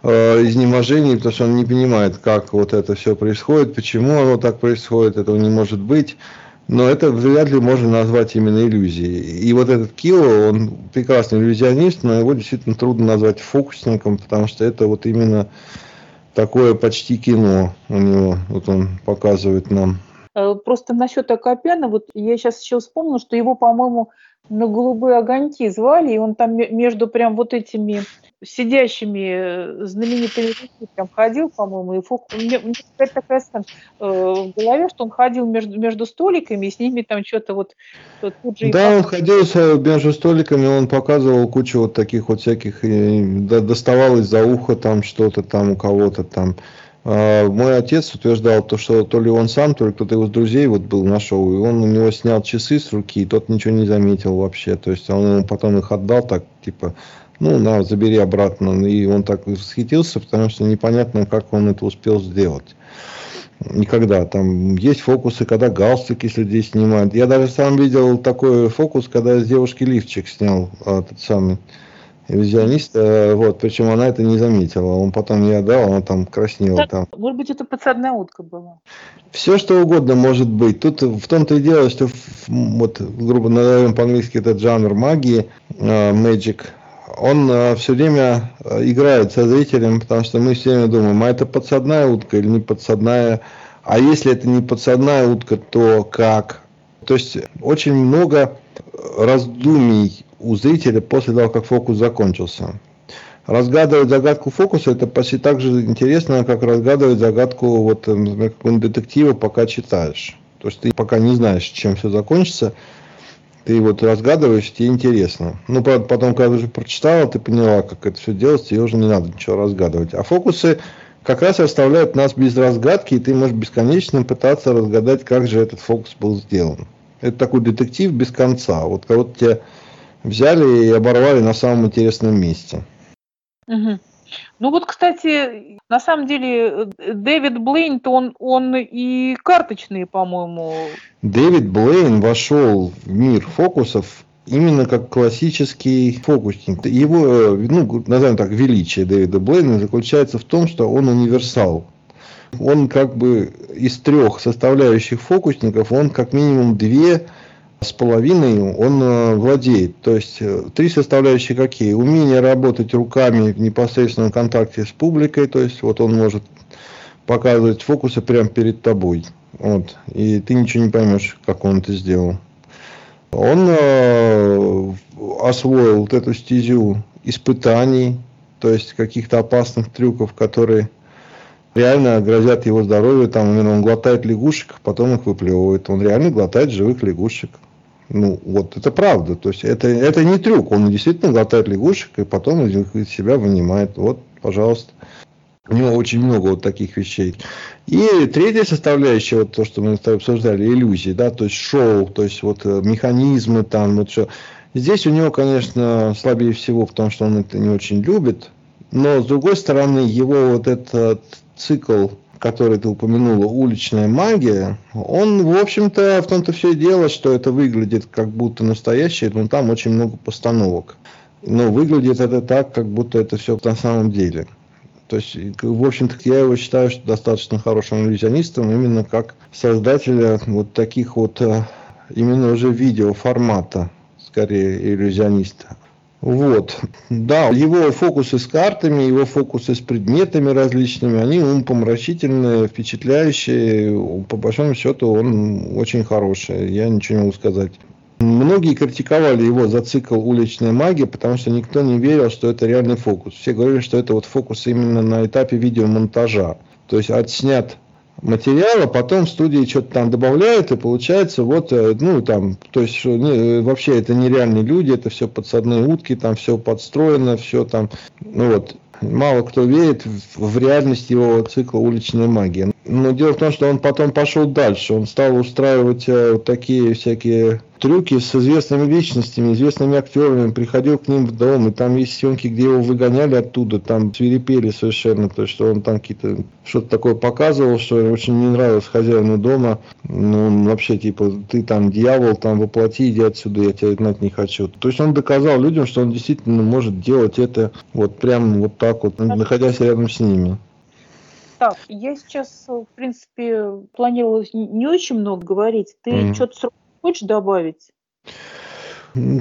Speaker 1: э, изнеможении, потому что он не понимает, как вот это все происходит, почему оно так происходит, этого не может быть. Но это вряд ли можно назвать именно иллюзией. И вот этот Кило, он прекрасный иллюзионист, но его действительно трудно назвать фокусником, потому что это вот именно такое почти кино у него, вот он показывает нам.
Speaker 2: Э, просто насчет Акопяна, вот я сейчас еще вспомнила, что его, по-моему, на голубые огоньки звали, и он там между прям вот этими сидящими э, знаменитыми людьми прям ходил, по-моему, и фок... мне, мне такая сцена э, в голове, что он ходил между, между столиками, и с ними там что-то вот... вот
Speaker 1: тут же да, он ходил между столиками, он показывал кучу вот таких вот всяких, и доставал из-за уха там что-то там у кого-то там. А, мой отец утверждал, то, что то ли он сам, то ли кто-то из друзей вот был на шоу, и он у него снял часы с руки, и тот ничего не заметил вообще. То есть он ему потом их отдал так, типа, ну, на, забери обратно. И он так восхитился, потому что непонятно, как он это успел сделать. Никогда. Там есть фокусы, когда галстуки с людей снимают. Я даже сам видел такой фокус, когда с девушки лифчик снял, а, тот самый иллюзионист, э, вот, причем она это не заметила. Он потом ей отдал, она там краснела. Так, там.
Speaker 2: Может быть, это подсадная утка была?
Speaker 1: Все, что угодно может быть. Тут в том-то и дело, что, вот, грубо назовем по-английски этот жанр магии, uh, magic, он uh, все время играет со зрителем, потому что мы все время думаем, а это подсадная утка или не подсадная, а если это не подсадная утка, то как? То есть очень много раздумий у зрителя после того, как фокус закончился. Разгадывать загадку фокуса это почти так же интересно, как разгадывать загадку вот, э, например, какого-нибудь детектива, пока читаешь. То есть ты пока не знаешь, чем все закончится, ты вот разгадываешь, тебе интересно. Ну, правда, потом, когда уже прочитала, ты поняла, как это все делается, тебе уже не надо ничего разгадывать. А фокусы как раз оставляют нас без разгадки, и ты можешь бесконечно пытаться разгадать, как же этот фокус был сделан. Это такой детектив без конца. Вот кого-то тебя взяли и оборвали на самом интересном месте.
Speaker 2: Угу. Ну вот, кстати, на самом деле Дэвид Блейн, то он, он и карточные, по-моему.
Speaker 1: Дэвид Блейн вошел в мир фокусов именно как классический фокусник. Его, ну, назовем так, величие Дэвида Блейна заключается в том, что он универсал. Он как бы из трех составляющих фокусников, он как минимум две с половиной он э, владеет. То есть э, три составляющие какие? Умение работать руками в непосредственном контакте с публикой, то есть вот он может показывать фокусы прямо перед тобой. Вот. И ты ничего не поймешь, как он это сделал. Он э, освоил вот эту стезю испытаний, то есть каких-то опасных трюков, которые реально грозят его здоровью. Там, он глотает лягушек, потом их выплевывает. Он реально глотает живых лягушек. Ну, вот это правда. То есть это, это не трюк. Он действительно глотает лягушек и потом из себя вынимает. Вот, пожалуйста. У него очень много вот таких вещей. И третья составляющая, вот то, что мы обсуждали, иллюзии, да, то есть шоу, то есть вот э, механизмы там, вот что. Здесь у него, конечно, слабее всего, потому что он это не очень любит. Но, с другой стороны, его вот этот цикл который ты упомянула, уличная магия, он, в общем-то, в том-то все и дело, что это выглядит как будто настоящее, но там очень много постановок. Но выглядит это так, как будто это все на самом деле. То есть, в общем-то, я его считаю что достаточно хорошим иллюзионистом, именно как создателя вот таких вот, э, именно уже видеоформата, скорее, иллюзиониста. Вот. Да, его фокусы с картами, его фокусы с предметами различными, они умопомрачительные, впечатляющие. По большому счету он очень хороший, я ничего не могу сказать. Многие критиковали его за цикл «Уличная магия», потому что никто не верил, что это реальный фокус. Все говорили, что это вот фокус именно на этапе видеомонтажа. То есть отснят материала, потом в студии что-то там добавляют, и получается вот, э, ну, там, то есть не, вообще это нереальные люди, это все подсадные утки, там все подстроено, все там, ну вот, мало кто верит в, в реальность его цикла «Уличная магия». Но дело в том, что он потом пошел дальше, он стал устраивать э, такие всякие трюки с известными личностями, известными актерами, приходил к ним в дом, и там есть съемки, где его выгоняли оттуда, там свирепели совершенно, то есть что он там какие-то что-то такое показывал, что очень не нравилось хозяину дома, ну, он вообще типа, ты там дьявол, там воплоти, иди отсюда, я тебя знать не хочу. То есть он доказал людям, что он действительно может делать это вот прям вот так вот, находясь рядом с ними.
Speaker 2: Так, я сейчас, в принципе, планировала не очень много говорить. Ты mm. что-то Хочешь добавить?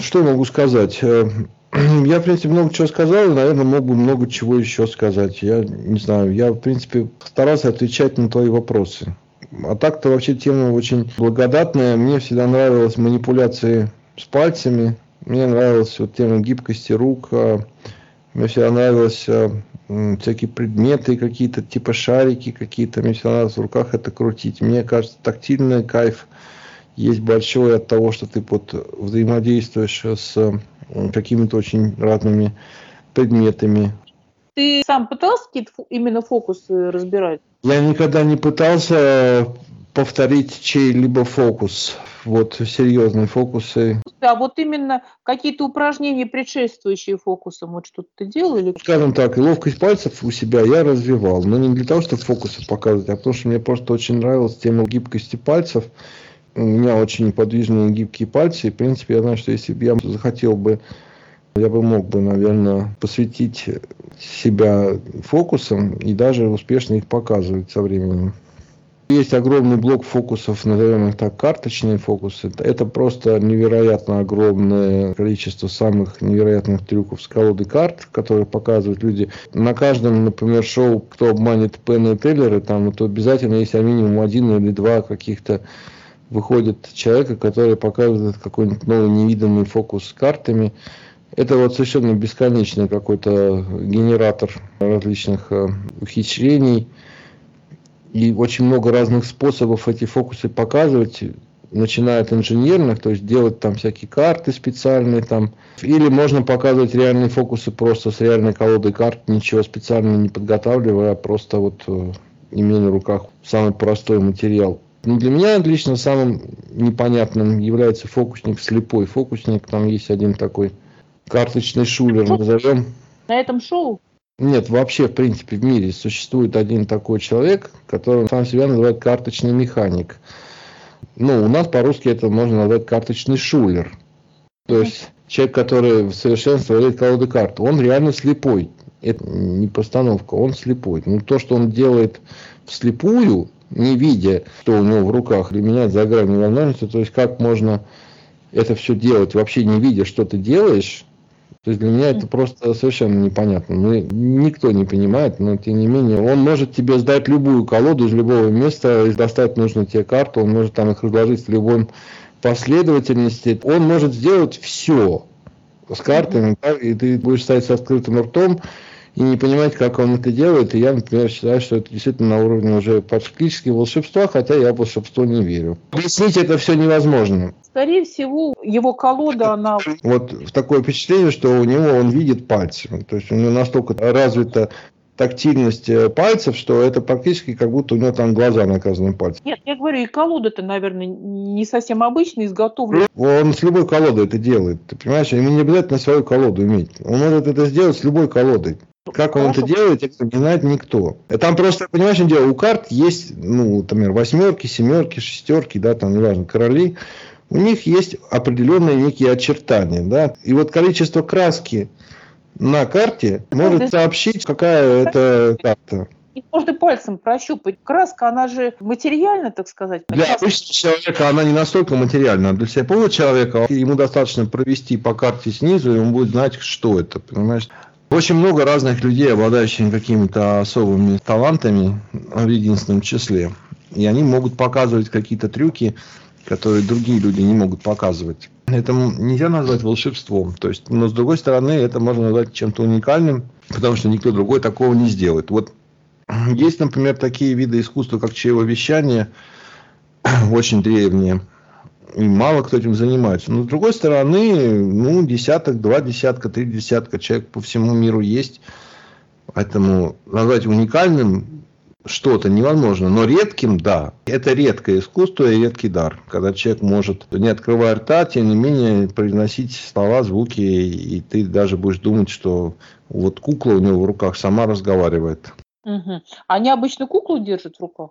Speaker 1: Что могу сказать? Э, я, в принципе, много чего сказал, и, наверное, мог бы много чего еще сказать. Я не знаю, я, в принципе, старался отвечать на твои вопросы. А так-то вообще тема очень благодатная. Мне всегда нравилась манипуляции с пальцами. Мне нравилась вот тема гибкости рук. А мне всегда нравилось а, всякие предметы какие-то, типа шарики какие-то. Мне всегда нравилось в руках это крутить. Мне кажется, тактильный кайф – есть большой от того, что ты вот взаимодействуешь с какими-то очень разными предметами.
Speaker 2: Ты сам пытался какие-то именно фокусы разбирать?
Speaker 1: Я никогда не пытался повторить чей-либо фокус. Вот серьезные фокусы.
Speaker 2: А вот именно какие-то упражнения, предшествующие фокусам, вот что-то ты делал? Или...
Speaker 1: Скажем так, ловкость пальцев у себя я развивал. Но не для того, чтобы фокусы показывать, а потому что мне просто очень нравилась тема гибкости пальцев у меня очень неподвижные гибкие пальцы. И, в принципе, я знаю, что если бы я захотел бы, я бы мог бы, наверное, посвятить себя фокусам и даже успешно их показывать со временем. Есть огромный блок фокусов, назовем их так, карточные фокусы. Это просто невероятно огромное количество самых невероятных трюков с колоды карт, которые показывают люди. На каждом, например, шоу «Кто обманет Пенна и Теллера», там то обязательно есть минимум один или два каких-то выходит человека, который показывает какой-нибудь новый невиданный фокус с картами. Это вот совершенно бесконечный какой-то генератор различных э, ухищрений. И очень много разных способов эти фокусы показывать, начиная от инженерных, то есть делать там всякие карты специальные там. Или можно показывать реальные фокусы просто с реальной колодой карт, ничего специально не подготавливая, а просто вот э, имея на руках самый простой материал. Ну, для меня лично самым непонятным является фокусник слепой. Фокусник, там есть один такой карточный шулер, назовем.
Speaker 2: На этом шоу?
Speaker 1: Нет, вообще, в принципе, в мире существует один такой человек, который сам себя называет карточный механик. Ну, у нас по-русски это можно назвать карточный шулер. То есть человек, который в совершенстве владеет колодой карт, он реально слепой. Это не постановка, он слепой. Но то, что он делает вслепую, не видя, что у него в руках, для меня за гранью возможности, то есть как можно это все делать, вообще не видя, что ты делаешь, то есть для меня это просто совершенно непонятно. Ну, никто не понимает, но тем не менее, он может тебе сдать любую колоду из любого места, и достать нужную тебе карту, он может там их разложить в любой последовательности. Он может сделать все с картами, и ты будешь стоять с открытым ртом, и не понимать, как он это делает. И я, например, считаю, что это действительно на уровне уже практически волшебства, хотя я в волшебство не верю. Объяснить это все невозможно.
Speaker 2: Скорее всего, его колода, она...
Speaker 1: Вот такое впечатление, что у него он видит пальцем. То есть у него настолько развита тактильность э, пальцев, что это практически как будто у него там глаза на каждом пальце.
Speaker 2: Нет, я говорю, и колода-то, наверное, не совсем обычная, изготовлена.
Speaker 1: Он с любой колодой это делает. Ты понимаешь, ему не обязательно свою колоду иметь. Он может это сделать с любой колодой. Как он Хорошо. это делает, это не знает никто. Там просто, понимаешь, дело, у карт есть, ну, например, восьмерки, семерки, шестерки, да, там, неважно, короли. У них есть определенные некие очертания, да. И вот количество краски на карте может сообщить, какая это карта.
Speaker 2: их можно пальцем прощупать. Краска, она же материальна, так сказать.
Speaker 1: Для обычного человека она не настолько материальна. Для слепого человека ему достаточно провести по карте снизу, и он будет знать, что это, понимаешь? Очень много разных людей, обладающих какими-то особыми талантами в единственном числе. И они могут показывать какие-то трюки, которые другие люди не могут показывать. Это нельзя назвать волшебством. То есть, но с другой стороны, это можно назвать чем-то уникальным, потому что никто другой такого не сделает. Вот есть, например, такие виды искусства, как чревовещание, очень древние. И мало кто этим занимается. Но с другой стороны, ну, десяток, два десятка, три десятка человек по всему миру есть. Поэтому назвать уникальным что-то невозможно, но редким, да. Это редкое искусство и редкий дар, когда человек может, не открывая рта, тем не менее, произносить слова, звуки, и ты даже будешь думать, что вот кукла у него в руках сама разговаривает.
Speaker 2: Угу. Они обычно куклу держат в руках?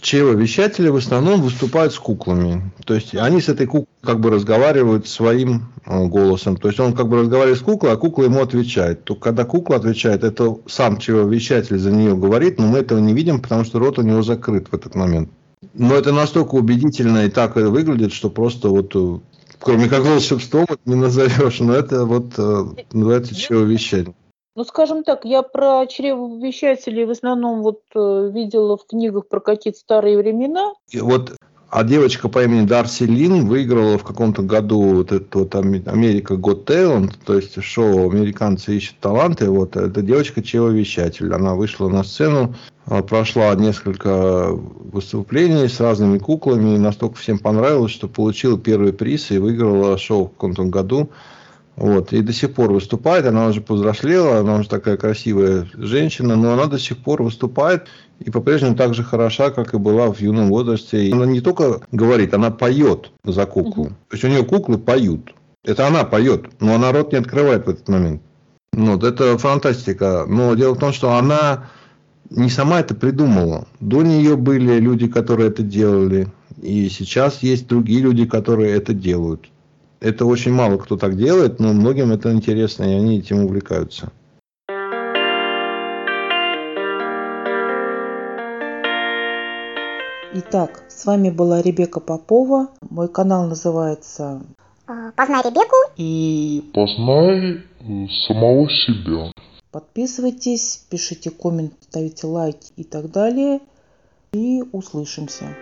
Speaker 1: Чревовещатели в основном выступают с куклами. То есть они с этой куклой как бы разговаривают своим э, голосом. То есть он как бы разговаривает с куклой, а кукла ему отвечает. То когда кукла отвечает, это сам чревовещатель за нее говорит, но мы этого не видим, потому что рот у него закрыт в этот момент. Но это настолько убедительно и так выглядит, что просто вот э, кроме как волшебством не назовешь, но это вот э, называется чревовещание.
Speaker 2: Ну, скажем так, я про чревовещателей в основном вот э, видела в книгах про какие-то старые времена.
Speaker 1: И вот а девочка по имени Дарси Лин выиграла в каком-то году вот этот вот Америка Got Talent, то есть шоу «Американцы ищут таланты». Вот эта девочка чревовещатель. Она вышла на сцену, а, прошла несколько выступлений с разными куклами. И настолько всем понравилось, что получила первый приз и выиграла шоу в каком-то году. Вот, и до сих пор выступает, она уже повзрослела, она уже такая красивая женщина, но она до сих пор выступает и по-прежнему так же хороша, как и была в юном возрасте. И она не только говорит, она поет за куклу. То есть у нее куклы поют. Это она поет, но она рот не открывает в этот момент. Ну, вот, это фантастика. Но дело в том, что она не сама это придумала. До нее были люди, которые это делали. И сейчас есть другие люди, которые это делают. Это очень мало кто так делает, но многим это интересно, и они этим увлекаются.
Speaker 2: Итак, с вами была Ребека Попова. Мой канал называется
Speaker 3: а, Познай Ребеку
Speaker 4: и Познай самого себя.
Speaker 2: Подписывайтесь, пишите комменты, ставите лайки и так далее. И услышимся.